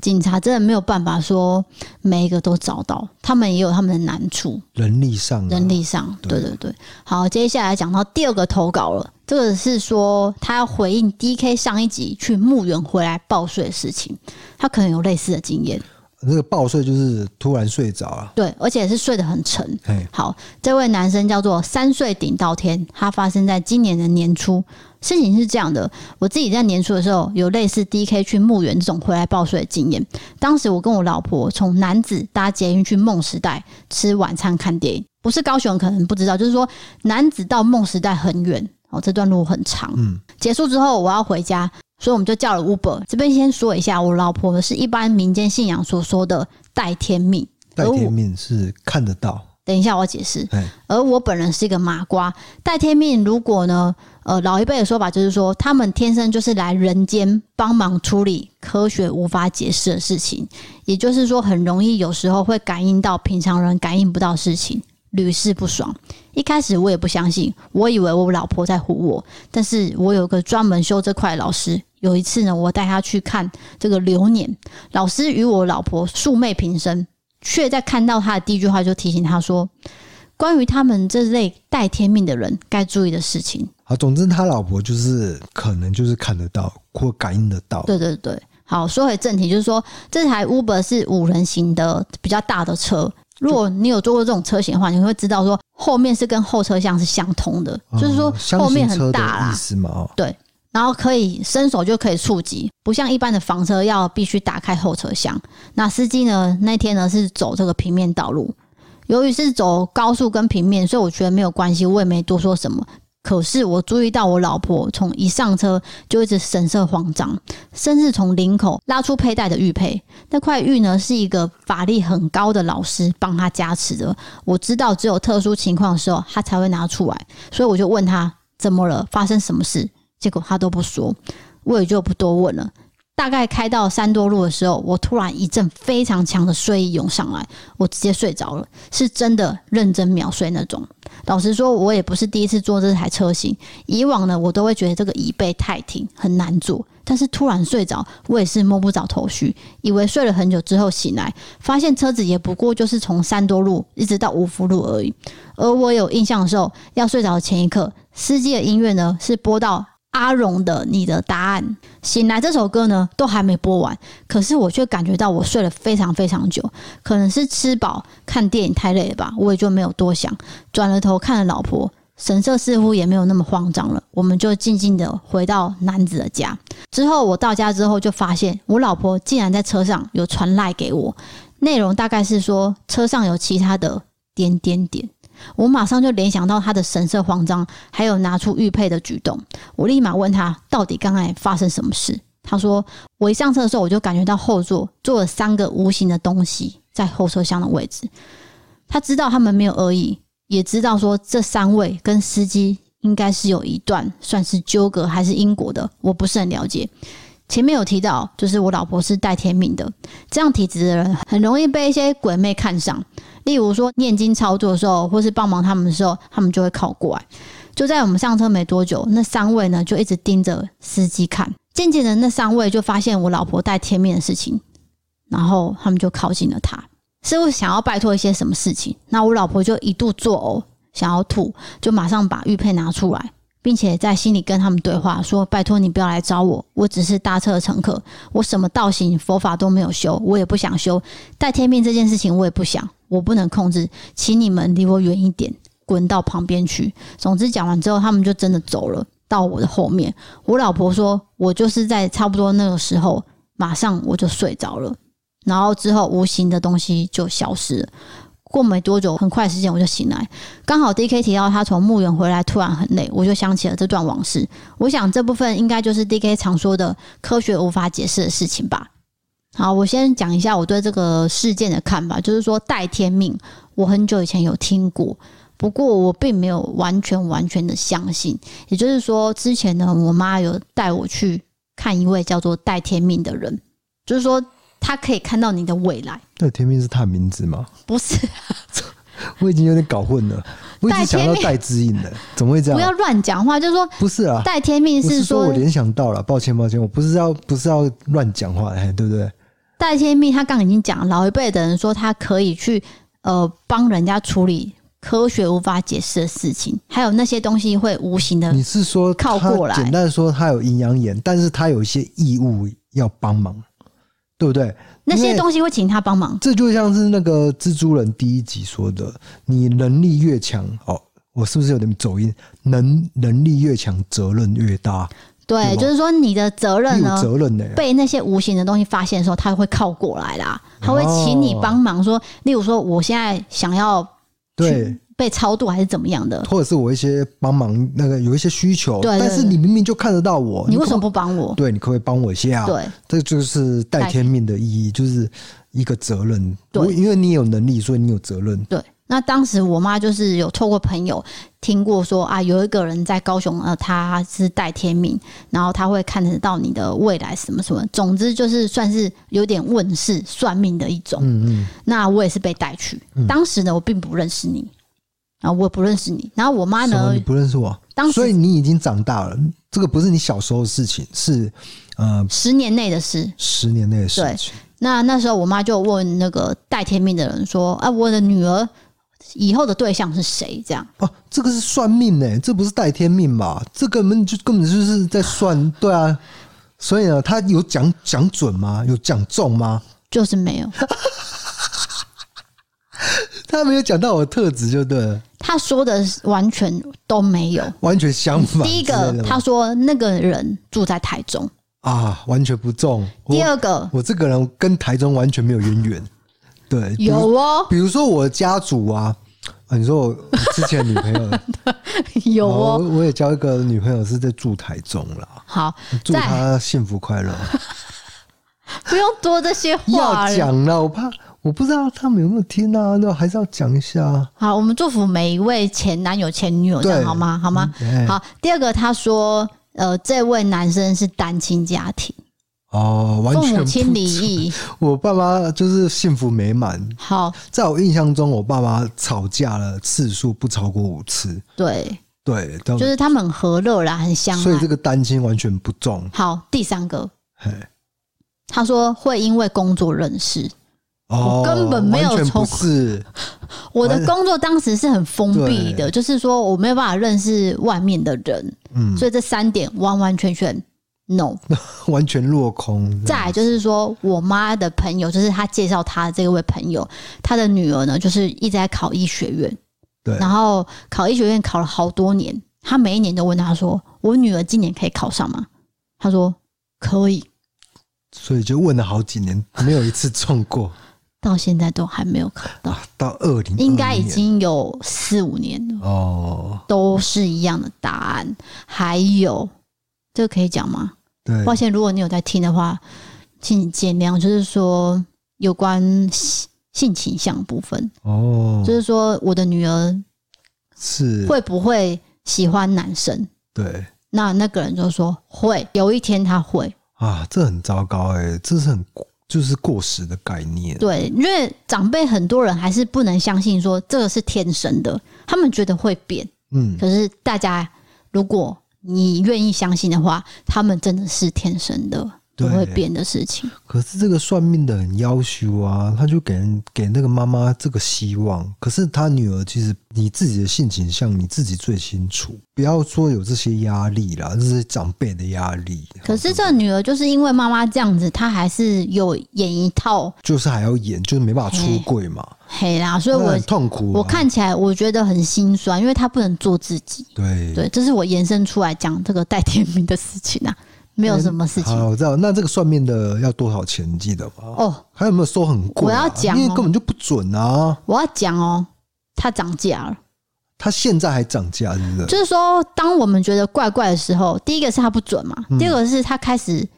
警察真的没有办法说每一个都找到，他们也有他们的难处，人力上，人力上，对对对。好，接下来讲到第二个投稿了，这个是说他要回应 DK 上一集去墓园回来报税的事情，他可能有类似的经验。那个暴睡就是突然睡着了，对，而且是睡得很沉。好，这位男生叫做三岁顶到天，他发生在今年的年初。事情是这样的，我自己在年初的时候有类似 DK 去墓园这种回来报税的经验。当时我跟我老婆从男子搭捷运去梦时代吃晚餐看电影，不是高雄可能不知道，就是说男子到梦时代很远哦，这段路很长。嗯，结束之后我要回家。所以我们就叫了 Uber。这边先说一下，我老婆是一般民间信仰所说的带天命。带天命是看得到。等一下我解释。而我本人是一个麻瓜。带天命，如果呢，呃，老一辈的说法就是说，他们天生就是来人间帮忙处理科学无法解释的事情，也就是说，很容易有时候会感应到平常人感应不到事情。屡试不爽，一开始我也不相信，我以为我老婆在唬我。但是我有个专门修这块的老师，有一次呢，我带他去看这个流年，老师与我老婆素昧平生，却在看到他的第一句话就提醒他说，关于他们这类带天命的人该注意的事情。好，总之他老婆就是可能就是看得到或感应得到。对对对，好，说回正题，就是说这台 Uber 是五人行的比较大的车。如果你有坐过这种车型的话，你会知道说后面是跟后车厢是相通的，嗯、就是说后面很大啦，意思嘛？对，然后可以伸手就可以触及，不像一般的房车要必须打开后车厢。那司机呢？那天呢是走这个平面道路，由于是走高速跟平面，所以我觉得没有关系，我也没多说什么。可是我注意到我老婆从一上车就一直神色慌张，甚至从领口拉出佩戴的玉佩。那块玉呢，是一个法力很高的老师帮他加持的。我知道只有特殊情况的时候他才会拿出来，所以我就问他怎么了，发生什么事？结果他都不说，我也就不多问了。大概开到三多路的时候，我突然一阵非常强的睡意涌上来，我直接睡着了，是真的认真秒睡那种。老实说，我也不是第一次坐这台车型，以往呢，我都会觉得这个椅背太挺，很难坐。但是突然睡着，我也是摸不着头绪，以为睡了很久之后醒来，发现车子也不过就是从三多路一直到五福路而已。而我有印象的时候，要睡着的前一刻，司机的音乐呢是播到。阿荣的《你的答案》，醒来这首歌呢都还没播完，可是我却感觉到我睡了非常非常久，可能是吃饱看电影太累了吧，我也就没有多想，转了头看了老婆，神色似乎也没有那么慌张了，我们就静静的回到男子的家。之后我到家之后就发现我老婆竟然在车上有传赖给我，内容大概是说车上有其他的点点点。我马上就联想到他的神色慌张，还有拿出玉佩的举动。我立马问他，到底刚才发生什么事？他说，我一上车的时候，我就感觉到后座坐了三个无形的东西在后车厢的位置。他知道他们没有恶意，也知道说这三位跟司机应该是有一段算是纠葛还是因果的，我不是很了解。前面有提到，就是我老婆是带天命的，这样体质的人很容易被一些鬼魅看上。例如说念经操作的时候，或是帮忙他们的时候，他们就会靠过来。就在我们上车没多久，那三位呢就一直盯着司机看。渐渐的，那三位就发现我老婆带天命的事情，然后他们就靠近了他，似乎想要拜托一些什么事情。那我老婆就一度作呕，想要吐，就马上把玉佩拿出来。并且在心里跟他们对话，说：“拜托你不要来找我，我只是搭车的乘客，我什么道行佛法都没有修，我也不想修。带天命这件事情我也不想，我不能控制，请你们离我远一点，滚到旁边去。”总之讲完之后，他们就真的走了，到我的后面。我老婆说：“我就是在差不多那个时候，马上我就睡着了，然后之后无形的东西就消失了。”过没多久，很快时间我就醒来，刚好 DK 提到他从墓园回来突然很累，我就想起了这段往事。我想这部分应该就是 DK 常说的科学无法解释的事情吧。好，我先讲一下我对这个事件的看法，就是说带天命，我很久以前有听过，不过我并没有完全完全的相信。也就是说，之前呢，我妈有带我去看一位叫做带天命的人，就是说。他可以看到你的未来。那天命是他的名字吗？不是，<laughs> 我已经有点搞混了。我一直想到带知音的，怎么会这样？不要乱讲话，就是说不是啊，戴天命是说，是说我联想到了，抱歉抱歉，我不是要不是要乱讲话，哎，对不对？戴天命，他刚刚已经讲，老一辈的人说他可以去呃帮人家处理科学无法解释的事情，还有那些东西会无形的。你是说靠过来？简单说，他有阴阳眼，但是他有一些义务要帮忙，对不对？那些东西会请他帮忙，这就像是那个蜘蛛人第一集说的：“你能力越强，哦，我是不是有点走音？能能力越强，责任越大。”对，就是说你的责任呢，责任呢，被那些无形的东西发现的时候，他会靠过来啦，他会请你帮忙说，例如说，我现在想要对。被超度还是怎么样的，或者是我一些帮忙，那个有一些需求，但是你明明就看得到我，你为什么不帮我？对，你可不可以帮我一下？对，这就是带天命的意义，就是一个责任。对，因为你有能力，所以你有责任。对，那当时我妈就是有透过朋友听过说啊，有一个人在高雄，呃，他是带天命，然后他会看得到你的未来什么什么，总之就是算是有点问世算命的一种。嗯嗯，那我也是被带去，当时呢，我并不认识你。啊，我不认识你。然后我妈呢？你不认识我？当时，所以你已经长大了。这个不是你小时候的事情，是呃，十年内的事。十年内的事情。对。那那时候我妈就问那个带天命的人说：“啊，我的女儿以后的对象是谁？”这样。哦、啊，这个是算命呢，这不是带天命吧？这根本就根本就是在算，<sighs> 对啊。所以呢，他有讲讲准吗？有讲中吗？就是没有。<laughs> <laughs> 他没有讲到我的特质，就对了。他说的完全都没有，完全相反。第一个，他说那个人住在台中啊，完全不中。第二个我，我这个人跟台中完全没有渊源。对，有哦，比如说我家族啊，你说我 <laughs> 之前女朋友 <laughs> 有哦，我也交一个女朋友是在住台中了。好，祝她幸福快乐。不用多这些话，要讲了，我怕。我不知道他们有没有听啊，那还是要讲一下。好，我们祝福每一位前男友、前女友，这样好吗？好吗？好。第二个，他说，呃，这位男生是单亲家庭哦，完全父母亲离异。我爸妈就是幸福美满。好，在我印象中，我爸妈吵架了次数不超过五次。对对，就是他们很和乐啦，很相爱。所以这个单亲完全不重。好，第三个，嘿，他说会因为工作认识。我根本没有从事 <laughs> 我的工作，当时是很封闭的，就是说我没有办法认识外面的人，嗯，所以这三点完完全全 no，<laughs> 完全落空。再来就是说我妈的朋友，就是她介绍她的这位朋友，她的女儿呢，就是一直在考医学院，对，然后考医学院考了好多年，她每一年都问她说：“我女儿今年可以考上吗？”她说：“可以。”所以就问了好几年，没有一次中过。<laughs> 到现在都还没有考到，到二零应该已经有四五年了哦，都是一样的答案。还有这个可以讲吗？对，抱歉，如果你有在听的话，请你见谅。就是说有关性倾向部分哦，就是说我的女儿是会不会喜欢男生？对，那那个人就说会，有一天他会啊，这很糟糕哎、欸，这是很。就是过时的概念。对，因为长辈很多人还是不能相信说这个是天生的，他们觉得会变。嗯，可是大家，如果你愿意相信的话，他们真的是天生的。不会变的事情。可是这个算命的很要求啊，他就给人给那个妈妈这个希望。可是他女儿其实你自己的性情，像你自己最清楚，不要说有这些压力啦，这是长辈的压力。可是这女儿就是因为妈妈这样子，她还是有演一套，就是还要演，就是没办法出柜嘛。嘿啦，所以我很痛苦。我看起来我觉得很心酸，因为她不能做自己。对对，这是我延伸出来讲这个戴天明的事情啊。没有什么事情。好，我知道。那这个算命的要多少钱？记得吗？哦，还有没有说很贵？我要讲，因为根本就不准啊！我要讲哦，它涨价了。它现在还涨价，是不是？就是说，当我们觉得怪怪的时候，第一个是它不准嘛，第二个是它开始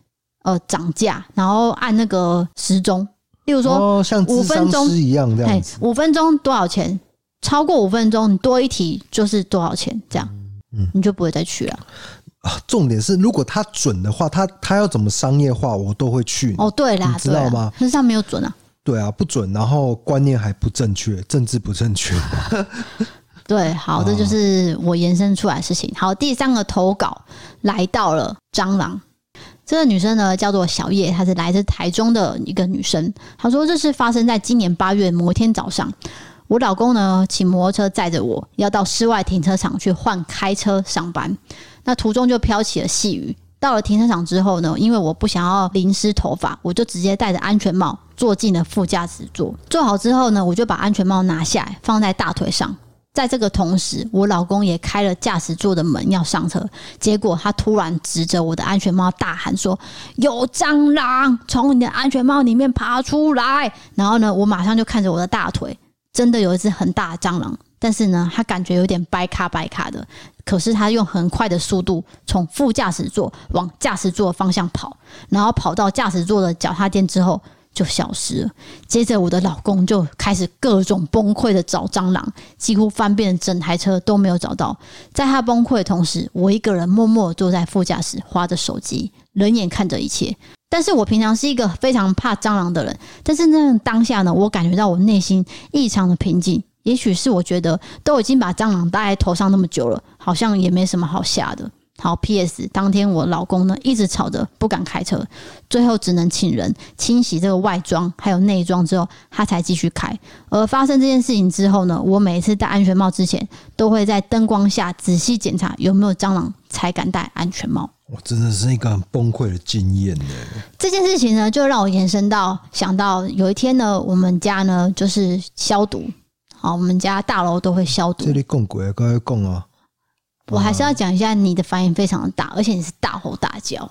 呃涨价，然后按那个时钟，例如说像五分钟一样这样子，五分钟多少钱？超过五分钟，你多一题就是多少钱？这样，嗯，你就不会再去了。啊，重点是，如果他准的话，他他要怎么商业化，我都会去。哦，对啦，你知道吗？可是他没有准啊。对啊，不准，然后观念还不正确，政治不正确。<laughs> 对，好，这就是我延伸出来的事情。好，第三个投稿来到了蟑螂。这个女生呢叫做小叶，她是来自台中的一个女生。她说这是发生在今年八月某一天早上，我老公呢骑摩托车载着我要到室外停车场去换开车上班。那途中就飘起了细雨。到了停车场之后呢，因为我不想要淋湿头发，我就直接戴着安全帽坐进了副驾驶座。坐好之后呢，我就把安全帽拿下来放在大腿上。在这个同时，我老公也开了驾驶座的门要上车，结果他突然指着我的安全帽大喊说：“有蟑螂从你的安全帽里面爬出来！”然后呢，我马上就看着我的大腿，真的有一只很大的蟑螂，但是呢，他感觉有点掰卡掰卡的，可是他用很快的速度从副驾驶座往驾驶座方向跑，然后跑到驾驶座的脚踏垫之后。就消失了。接着，我的老公就开始各种崩溃的找蟑螂，几乎翻遍整台车都没有找到。在他崩溃的同时，我一个人默默坐在副驾驶，划着手机，冷眼看着一切。但是我平常是一个非常怕蟑螂的人，但是那当下呢，我感觉到我内心异常的平静。也许是我觉得都已经把蟑螂戴在头上那么久了，好像也没什么好吓的。好，P.S. 当天我老公呢一直吵着不敢开车，最后只能请人清洗这个外装还有内装之后，他才继续开。而发生这件事情之后呢，我每一次戴安全帽之前，都会在灯光下仔细检查有没有蟑螂，才敢戴安全帽。我真的是一个很崩溃的经验呢。这件事情呢，就让我延伸到想到有一天呢，我们家呢就是消毒，好，我们家大楼都会消毒。这里讲过，该讲啊。我还是要讲一下，你的反应非常的大，而且你是大吼大叫，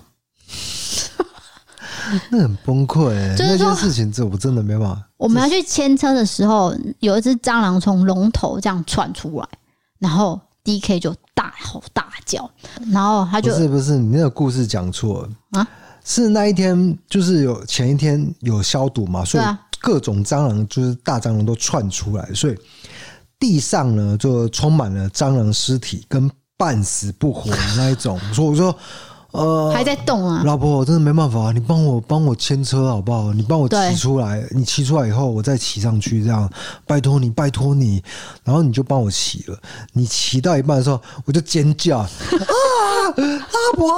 那很崩溃、欸。<laughs> 就是件事情这我真的没办法。我们要去牵车的时候，有一只蟑螂从龙头这样窜出来，然后 DK 就大吼大叫，然后他就不是不是，你那个故事讲错了啊？是那一天就是有前一天有消毒嘛，所以各种蟑螂就是大蟑螂都窜出来，所以地上呢就充满了蟑螂尸体跟。半死不活的那一种，所以我说，呃，还在动啊，老婆，我真的没办法，你帮我帮我牵车好不好？你帮我骑出来，你骑出来以后，我再骑上去，这样，拜托你，拜托你，然后你就帮我骑了。你骑到一半的时候，我就尖叫 <laughs> 啊，老婆，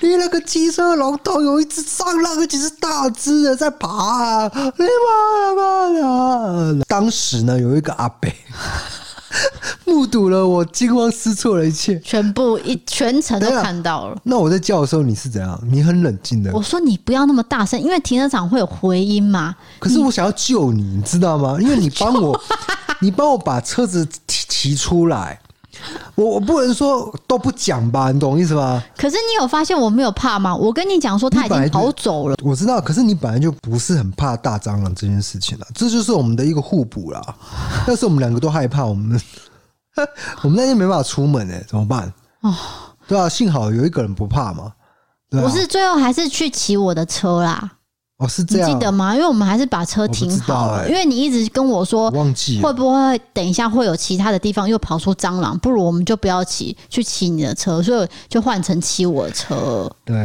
你那个机车龙头有一只蟑螂，而且是大只的在爬啊，你妈妈呀！当时呢，有一个阿伯。<laughs> 目睹了我惊慌失措的一切，全部一 <laughs> 全程都看到了。那我在叫的时候，你是怎样？你很冷静的。我说你不要那么大声，因为停车场会有回音嘛。可是我想要救你，你知道吗？因为你帮我，<laughs> 你帮我把车子提提出来。我我不能说都不讲吧，你懂意思吧？可是你有发现我没有怕吗？我跟你讲说他已经跑走了。我知道，可是你本来就不是很怕大蟑螂这件事情了，这就是我们的一个互补啦。<laughs> 但是我们两个都害怕，我们 <laughs> 我们那天没办法出门哎、欸，怎么办？哦，对啊，幸好有一个人不怕嘛。对啊、我是最后还是去骑我的车啦。哦，是这样，你记得吗？因为我们还是把车停好了。欸、因为你一直跟我说，忘记会不会等一下会有其他的地方又跑出蟑螂？不如我们就不要骑，去骑你的车，所以就换成骑我的车。对，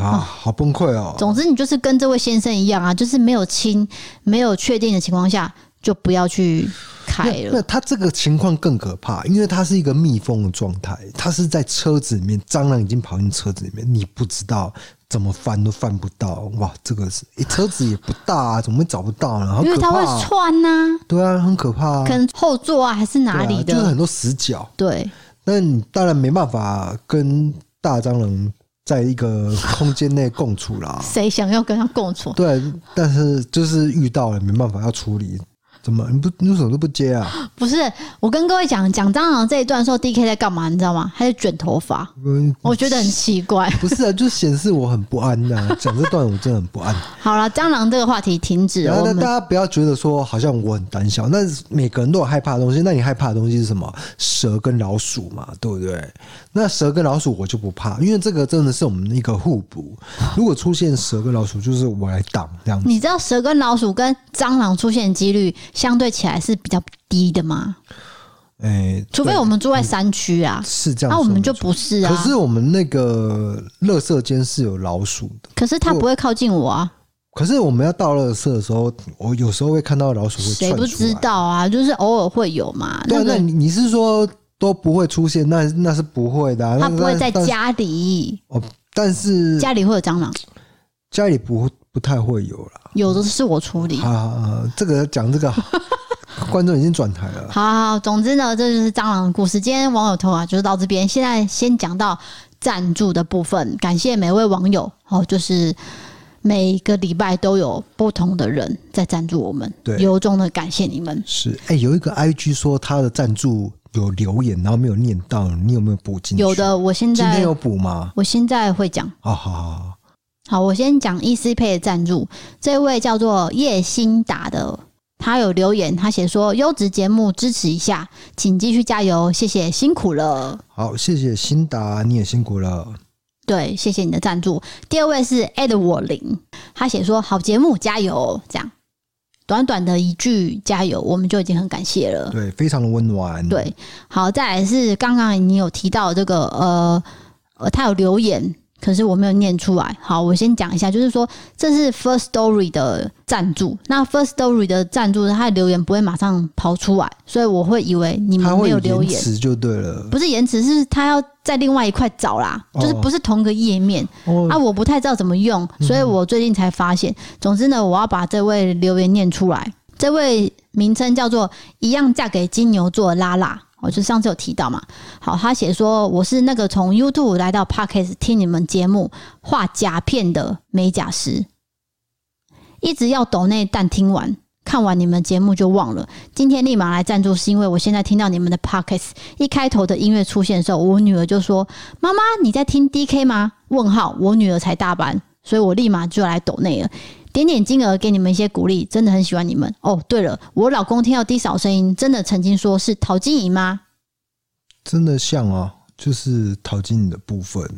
啊，好崩溃哦。总之，你就是跟这位先生一样啊，就是没有亲、没有确定的情况下，就不要去开了。那他这个情况更可怕，因为他是一个密封的状态，他是在车子里面，蟑螂已经跑进车子里面，你不知道。怎么翻都翻不到，哇！这个是，欸、车子也不大，啊，<laughs> 怎么会找不到呢？因为它会窜呐、啊。对啊，很可怕、啊。可能后座啊，还是哪里的？啊、就是很多死角。对。那你当然没办法跟大蟑螂在一个空间内共处啦。谁想要跟他共处？对，但是就是遇到了，没办法要处理。怎么你不你为什么都不接啊？<gasps> 不是，我跟各位讲讲蟑螂这一段的时候，D K 在干嘛？你知道吗？他在卷头发。嗯，我觉得很奇怪。不是啊，<laughs> 就显示我很不安呐、啊。讲这段我真的很不安。<laughs> 好了，蟑螂这个话题停止了。那大家不要觉得说好像我很胆小，那每个人都有害怕的东西。那你害怕的东西是什么？蛇跟老鼠嘛，对不对？那蛇跟老鼠我就不怕，因为这个真的是我们一个互补。如果出现蛇跟老鼠，就是我来挡这样子。你知道蛇跟老鼠跟蟑螂出现几率相对起来是比较低的吗？哎、欸，除非我们住在山区啊，是这样。那、啊、我们就不是啊。可是我们那个垃圾间是有老鼠的，可是它不会靠近我啊。可是我们要倒垃圾的时候，我有时候会看到老鼠会。谁不知道啊？就是偶尔会有嘛。对，那你你是说都不会出现？那那是不会的、啊。它不会在家里。哦，但是家里会有蟑螂。家里不不太会有了。有的是我处理。啊，这个讲这个，<laughs> 观众已经转台了。好，好，好，总之呢，这就是蟑螂的故事。今天网友投啊，就是到这边。现在先讲到赞助的部分，感谢每位网友。哦，就是。每个礼拜都有不同的人在赞助我们，对，由衷的感谢你们。是，哎、欸，有一个 IG 说他的赞助有留言，然后没有念到，你有没有补进去？有的，我现在今天有补吗？我现在会讲。好好好，好，我先讲 ECPay 的赞助，这位叫做叶新达的，他有留言，他写说优质节目支持一下，请继续加油，谢谢，辛苦了。好，谢谢新达，你也辛苦了。对，谢谢你的赞助。第二位是 Edward 林，他写说好节目加油，这样短短的一句加油，我们就已经很感谢了。对，非常的温暖。对，好，再来是刚刚你有提到这个呃呃，他有留言。可是我没有念出来。好，我先讲一下，就是说这是 First Story 的赞助。那 First Story 的赞助，他的留言不会马上跑出来，所以我会以为你们没有留言。延迟就对了，不是延迟，是他要在另外一块找啦，就是不是同个页面。哦、啊，我不太知道怎么用，所以我最近才发现。嗯、总之呢，我要把这位留言念出来。这位名称叫做“一样嫁给金牛座拉拉”。我就上次有提到嘛，好，他写说我是那个从 YouTube 来到 Podcast 听你们节目画甲片的美甲师，一直要抖内，但听完看完你们节目就忘了。今天立马来赞助，是因为我现在听到你们的 Podcast 一开头的音乐出现的时候，我女儿就说：“妈妈，你在听 DK 吗？”问号，我女儿才大班，所以我立马就来抖内了，点点金额给你们一些鼓励，真的很喜欢你们哦。对了，我老公听到低嫂声音，真的曾经说是陶晶莹吗？真的像啊，就是陶晶莹的部分，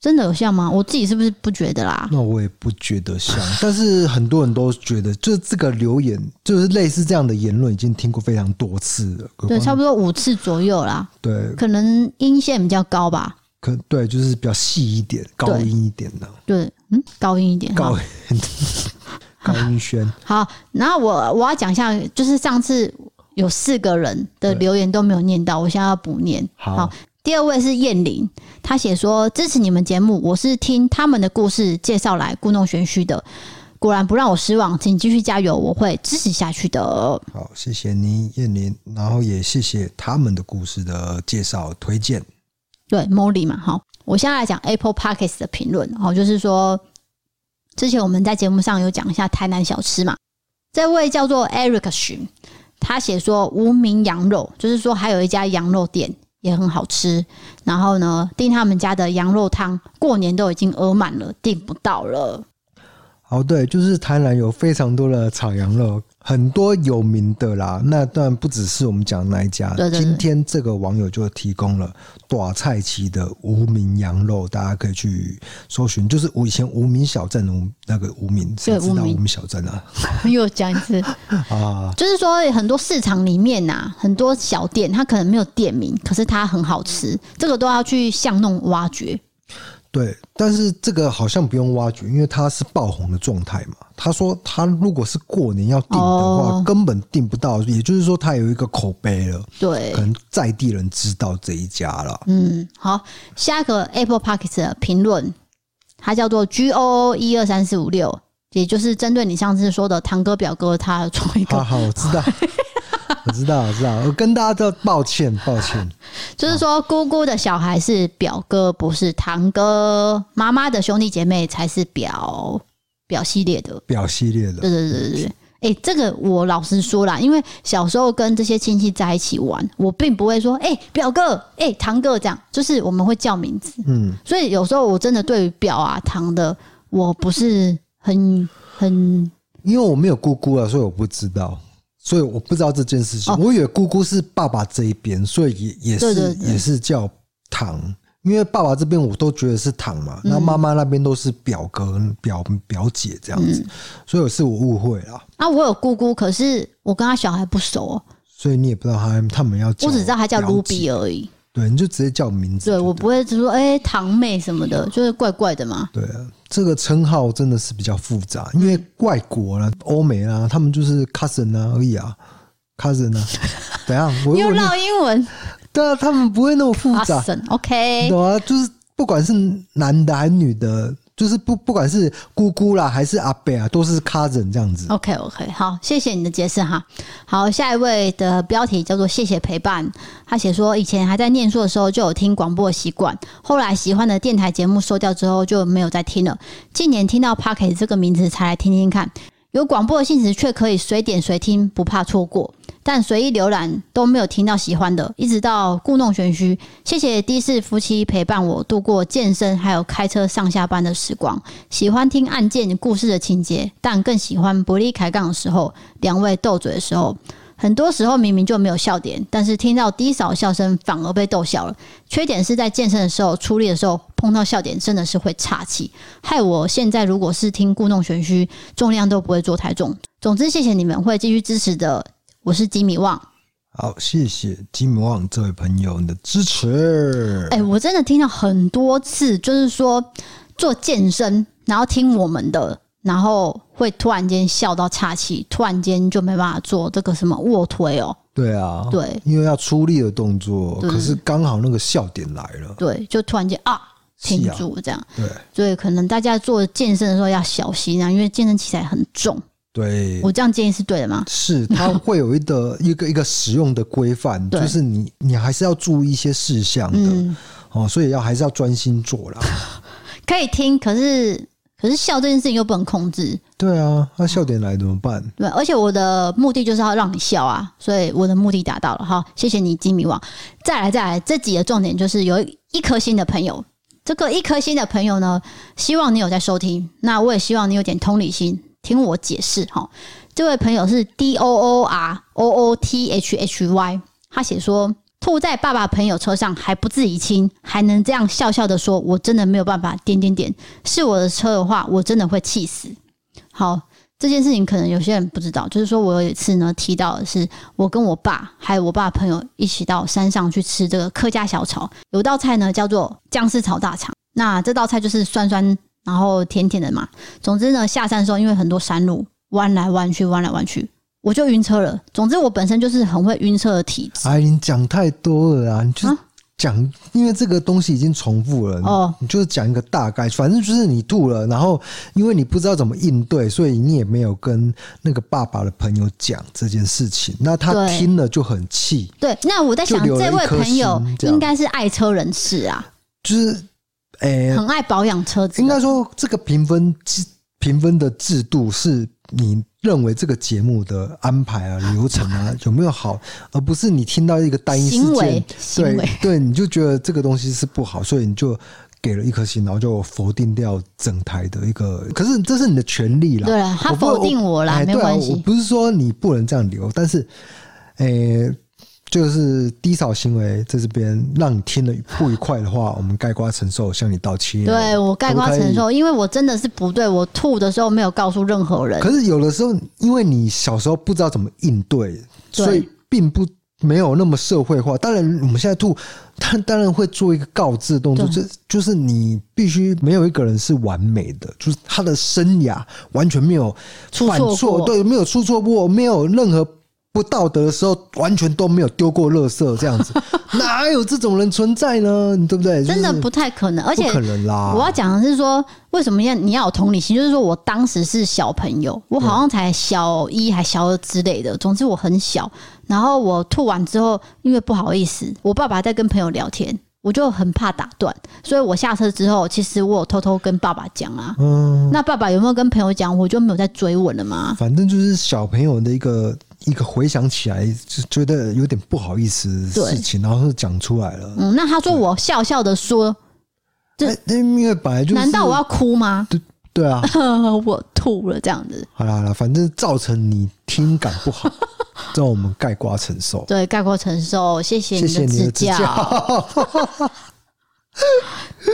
真的有像吗？我自己是不是不觉得啦？那我也不觉得像，<laughs> 但是很多人都觉得，就是这个留言，就是类似这样的言论，已经听过非常多次了。对，差不多五次左右啦。对，可能音线比较高吧。可对，就是比较细一点，高音一点的。对，嗯，高音一点，高音。高音轩，<laughs> 好，然后我我要讲一下，就是上次有四个人的留言都没有念到，我现在要补念。好，好，第二位是燕玲，他写说支持你们节目，我是听他们的故事介绍来故弄玄虚的，果然不让我失望，请继续加油，我会支持下去的。好，谢谢你燕玲，然后也谢谢他们的故事的介绍推荐。对，Molly 嘛，好，我现在来讲 Apple Podcast 的评论，好，就是说。之前我们在节目上有讲一下台南小吃嘛，这位叫做 Eric 寻，他写说无名羊肉，就是说还有一家羊肉店也很好吃，然后呢订他们家的羊肉汤，过年都已经额满了，订不到了。哦，对，就是台南有非常多的炒羊肉。很多有名的啦，那当然不只是我们讲的那一家。对对对，今天这个网友就提供了短菜旗的无名羊肉，大家可以去搜寻，就是我以前无名小镇的那个无名，谁知道无名小镇啊？<laughs> 又讲一次 <laughs> 啊，就是说很多市场里面呐、啊，很多小店，它可能没有店名，可是它很好吃，这个都要去巷弄挖掘。对，但是这个好像不用挖掘，因为它是爆红的状态嘛。他说他如果是过年要订的话，哦、根本订不到，也就是说他有一个口碑了。对，可能在地人知道这一家了。嗯，好，下一个 Apple Podcast 的评论，它叫做 G O O 一二三四五六，也就是针对你上次说的堂哥表哥，他做一个。好好，我知道。<laughs> 我知道，我知道，我跟大家都抱歉，抱歉。<laughs> 就是说，姑姑的小孩是表哥，不是堂哥；妈妈的兄弟姐妹才是表表系列的，表系列的。对对对对对。哎、欸，这个我老实说啦，因为小时候跟这些亲戚在一起玩，我并不会说“哎、欸，表哥，哎、欸，堂哥”这样，就是我们会叫名字。嗯，所以有时候我真的对于表啊、堂的，我不是很很，因为我没有姑姑啊，所以我不知道。所以我不知道这件事情，我以为姑姑是爸爸这一边，所以也也是也是叫堂，因为爸爸这边我都觉得是堂嘛，那妈妈那边都是表哥、表表姐这样子，所以是我误会了。啊，我有姑姑，可是我跟他小孩不熟，所以你也不知道他他们要叫，我只知道他叫 Ruby 而已。对，你就直接叫名字。对，我不会只说哎堂妹什么的，就是怪怪的嘛。对啊，这个称号真的是比较复杂，因为外国啦、欧美啊，他们就是 cousin 啊而已啊，cousin 啊，怎样？我又绕英文，对啊，他们不会那么复杂。Cousin，OK，懂啊，就是不管是男的还是女的。就是不不管是姑姑啦还是阿伯啊，都是 cousin 这样子。OK OK，好，谢谢你的解释哈。好，下一位的标题叫做“谢谢陪伴”。他写说，以前还在念书的时候就有听广播的习惯，后来喜欢的电台节目收掉之后就没有再听了。近年听到 Parkes 这个名字才来听听看，有广播的性质却可以随点随听，不怕错过。但随意浏览都没有听到喜欢的，一直到故弄玄虚。谢谢的士夫妻陪伴我度过健身还有开车上下班的时光。喜欢听案件故事的情节，但更喜欢不利开杠的时候，两位斗嘴的时候。很多时候明明就没有笑点，但是听到低嫂笑声反而被逗笑了。缺点是在健身的时候出力的时候碰到笑点，真的是会岔气，害我现在如果是听故弄玄虚，重量都不会做太重。总之，谢谢你们会继续支持的。我是吉米旺，好，谢谢吉米旺这位朋友你的支持。哎、欸，我真的听到很多次，就是说做健身，然后听我们的，然后会突然间笑到岔气，突然间就没办法做这个什么卧推哦。对啊，对，因为要出力的动作，可是刚好那个笑点来了，对，就突然间啊停住这样。对，所以可能大家做健身的时候要小心啊，因为健身器材很重。对，我这样建议是对的吗？是，它会有一个一个 <laughs> 一个使用的规范，就是你你还是要注意一些事项的、嗯、哦，所以要还是要专心做啦。<laughs> 可以听，可是可是笑这件事情又不能控制。对啊，那笑点来怎么办？对，而且我的目的就是要让你笑啊，所以我的目的达到了。好，谢谢你，金米王。再来再来，这集的重点就是有一颗心的朋友，这个一颗心的朋友呢，希望你有在收听，那我也希望你有点同理心。听我解释哈，这位朋友是 D O O R O O T H H Y，他写说吐在爸爸朋友车上还不自己亲，还能这样笑笑的说，我真的没有办法点点点，是我的车的话，我真的会气死。好，这件事情可能有些人不知道，就是说我有一次呢提到的是，我跟我爸还有我爸朋友一起到山上去吃这个客家小炒，有道菜呢叫做姜丝炒大肠，那这道菜就是酸酸。然后甜甜的嘛，总之呢，下山的时候因为很多山路，弯来弯去，弯来弯去，我就晕车了。总之我本身就是很会晕车的体质。哎，你讲太多了啊！你就讲，因为这个东西已经重复了哦。你就是讲一个大概，反正就是你吐了，然后因为你不知道怎么应对，所以你也没有跟那个爸爸的朋友讲这件事情。那他听了就很气。对，那我在想，这位朋友应该是爱车人士啊，就是。诶、欸，很爱保养车子。应该说，这个评分制评分的制度是你认为这个节目的安排啊、流程啊 <laughs> 有没有好，而不是你听到一个单一事件，对对，你就觉得这个东西是不好，所以你就给了一颗星，然后就否定掉整台的一个。可是这是你的权利啦，对啊，他否定我啦，没关系。我不是说你不能这样留，但是，诶、欸。就是低扫行为在这边让你听了不愉快的话，我们盖瓜承受，向你道歉。对，我盖瓜承受，因为我真的是不对，我吐的时候没有告诉任何人。可是有的时候，因为你小时候不知道怎么应对，所以并不没有那么社会化。当然，我们现在吐，他当然会做一个告知的动作，就就是你必须没有一个人是完美的，就是他的生涯完全没有犯错，对，没有出错过，没有任何。不道德的时候，完全都没有丢过垃圾，这样子 <laughs> 哪有这种人存在呢？对不对？真的不太可能，而且不可能啦。我要讲的是说，为什么要你要有同理心？就是说我当时是小朋友，我好像才小一还小二之类的。总之我很小，然后我吐完之后，因为不好意思，我爸爸在跟朋友聊天，我就很怕打断，所以我下车之后，其实我有偷偷跟爸爸讲啊。嗯，那爸爸有没有跟朋友讲？我就没有再追问了嘛。反正就是小朋友的一个。一个回想起来就觉得有点不好意思的事情，然后就讲出来了。嗯，那他说我笑笑的说，这因为本来就是，难道我要哭吗？对对啊，<laughs> 我吐了这样子。好啦好啦，反正造成你听感不好，<laughs> 让我们概括承受。对，概括承受，谢谢你的指教。<laughs>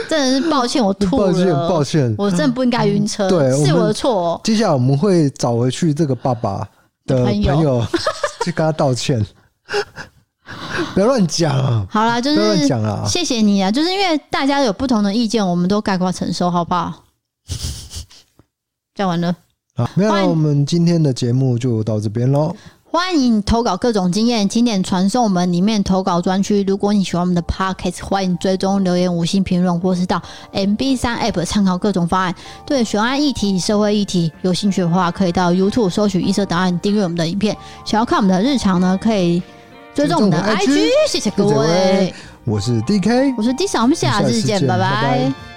真的是抱歉，我吐了，抱歉，抱歉，我真的不应该晕车，对，是我的错哦。接下来我们会找回去这个爸爸的朋友 <laughs> 去跟他道歉，<laughs> 不要乱讲。好啦，就是谢谢你啊，就是因为大家有不同的意见，我们都概括承受，好不好？<laughs> 讲完了。啊，没有，我们今天的节目就到这边喽。欢迎投稿各种经验，经典传送门里面投稿专区。如果你喜欢我们的 Podcast，欢迎追踪留言、五星评论，或是到 MB 三 App 参考各种方案。对悬案议题、社会议题有兴趣的话，可以到 YouTube 搜取“异色档案”，订阅我们的影片。想要看我们的日常呢，可以追踪我们的 IG。谢谢各位，我是 DK，我是 D 嫂，我们下次见，拜拜。拜拜。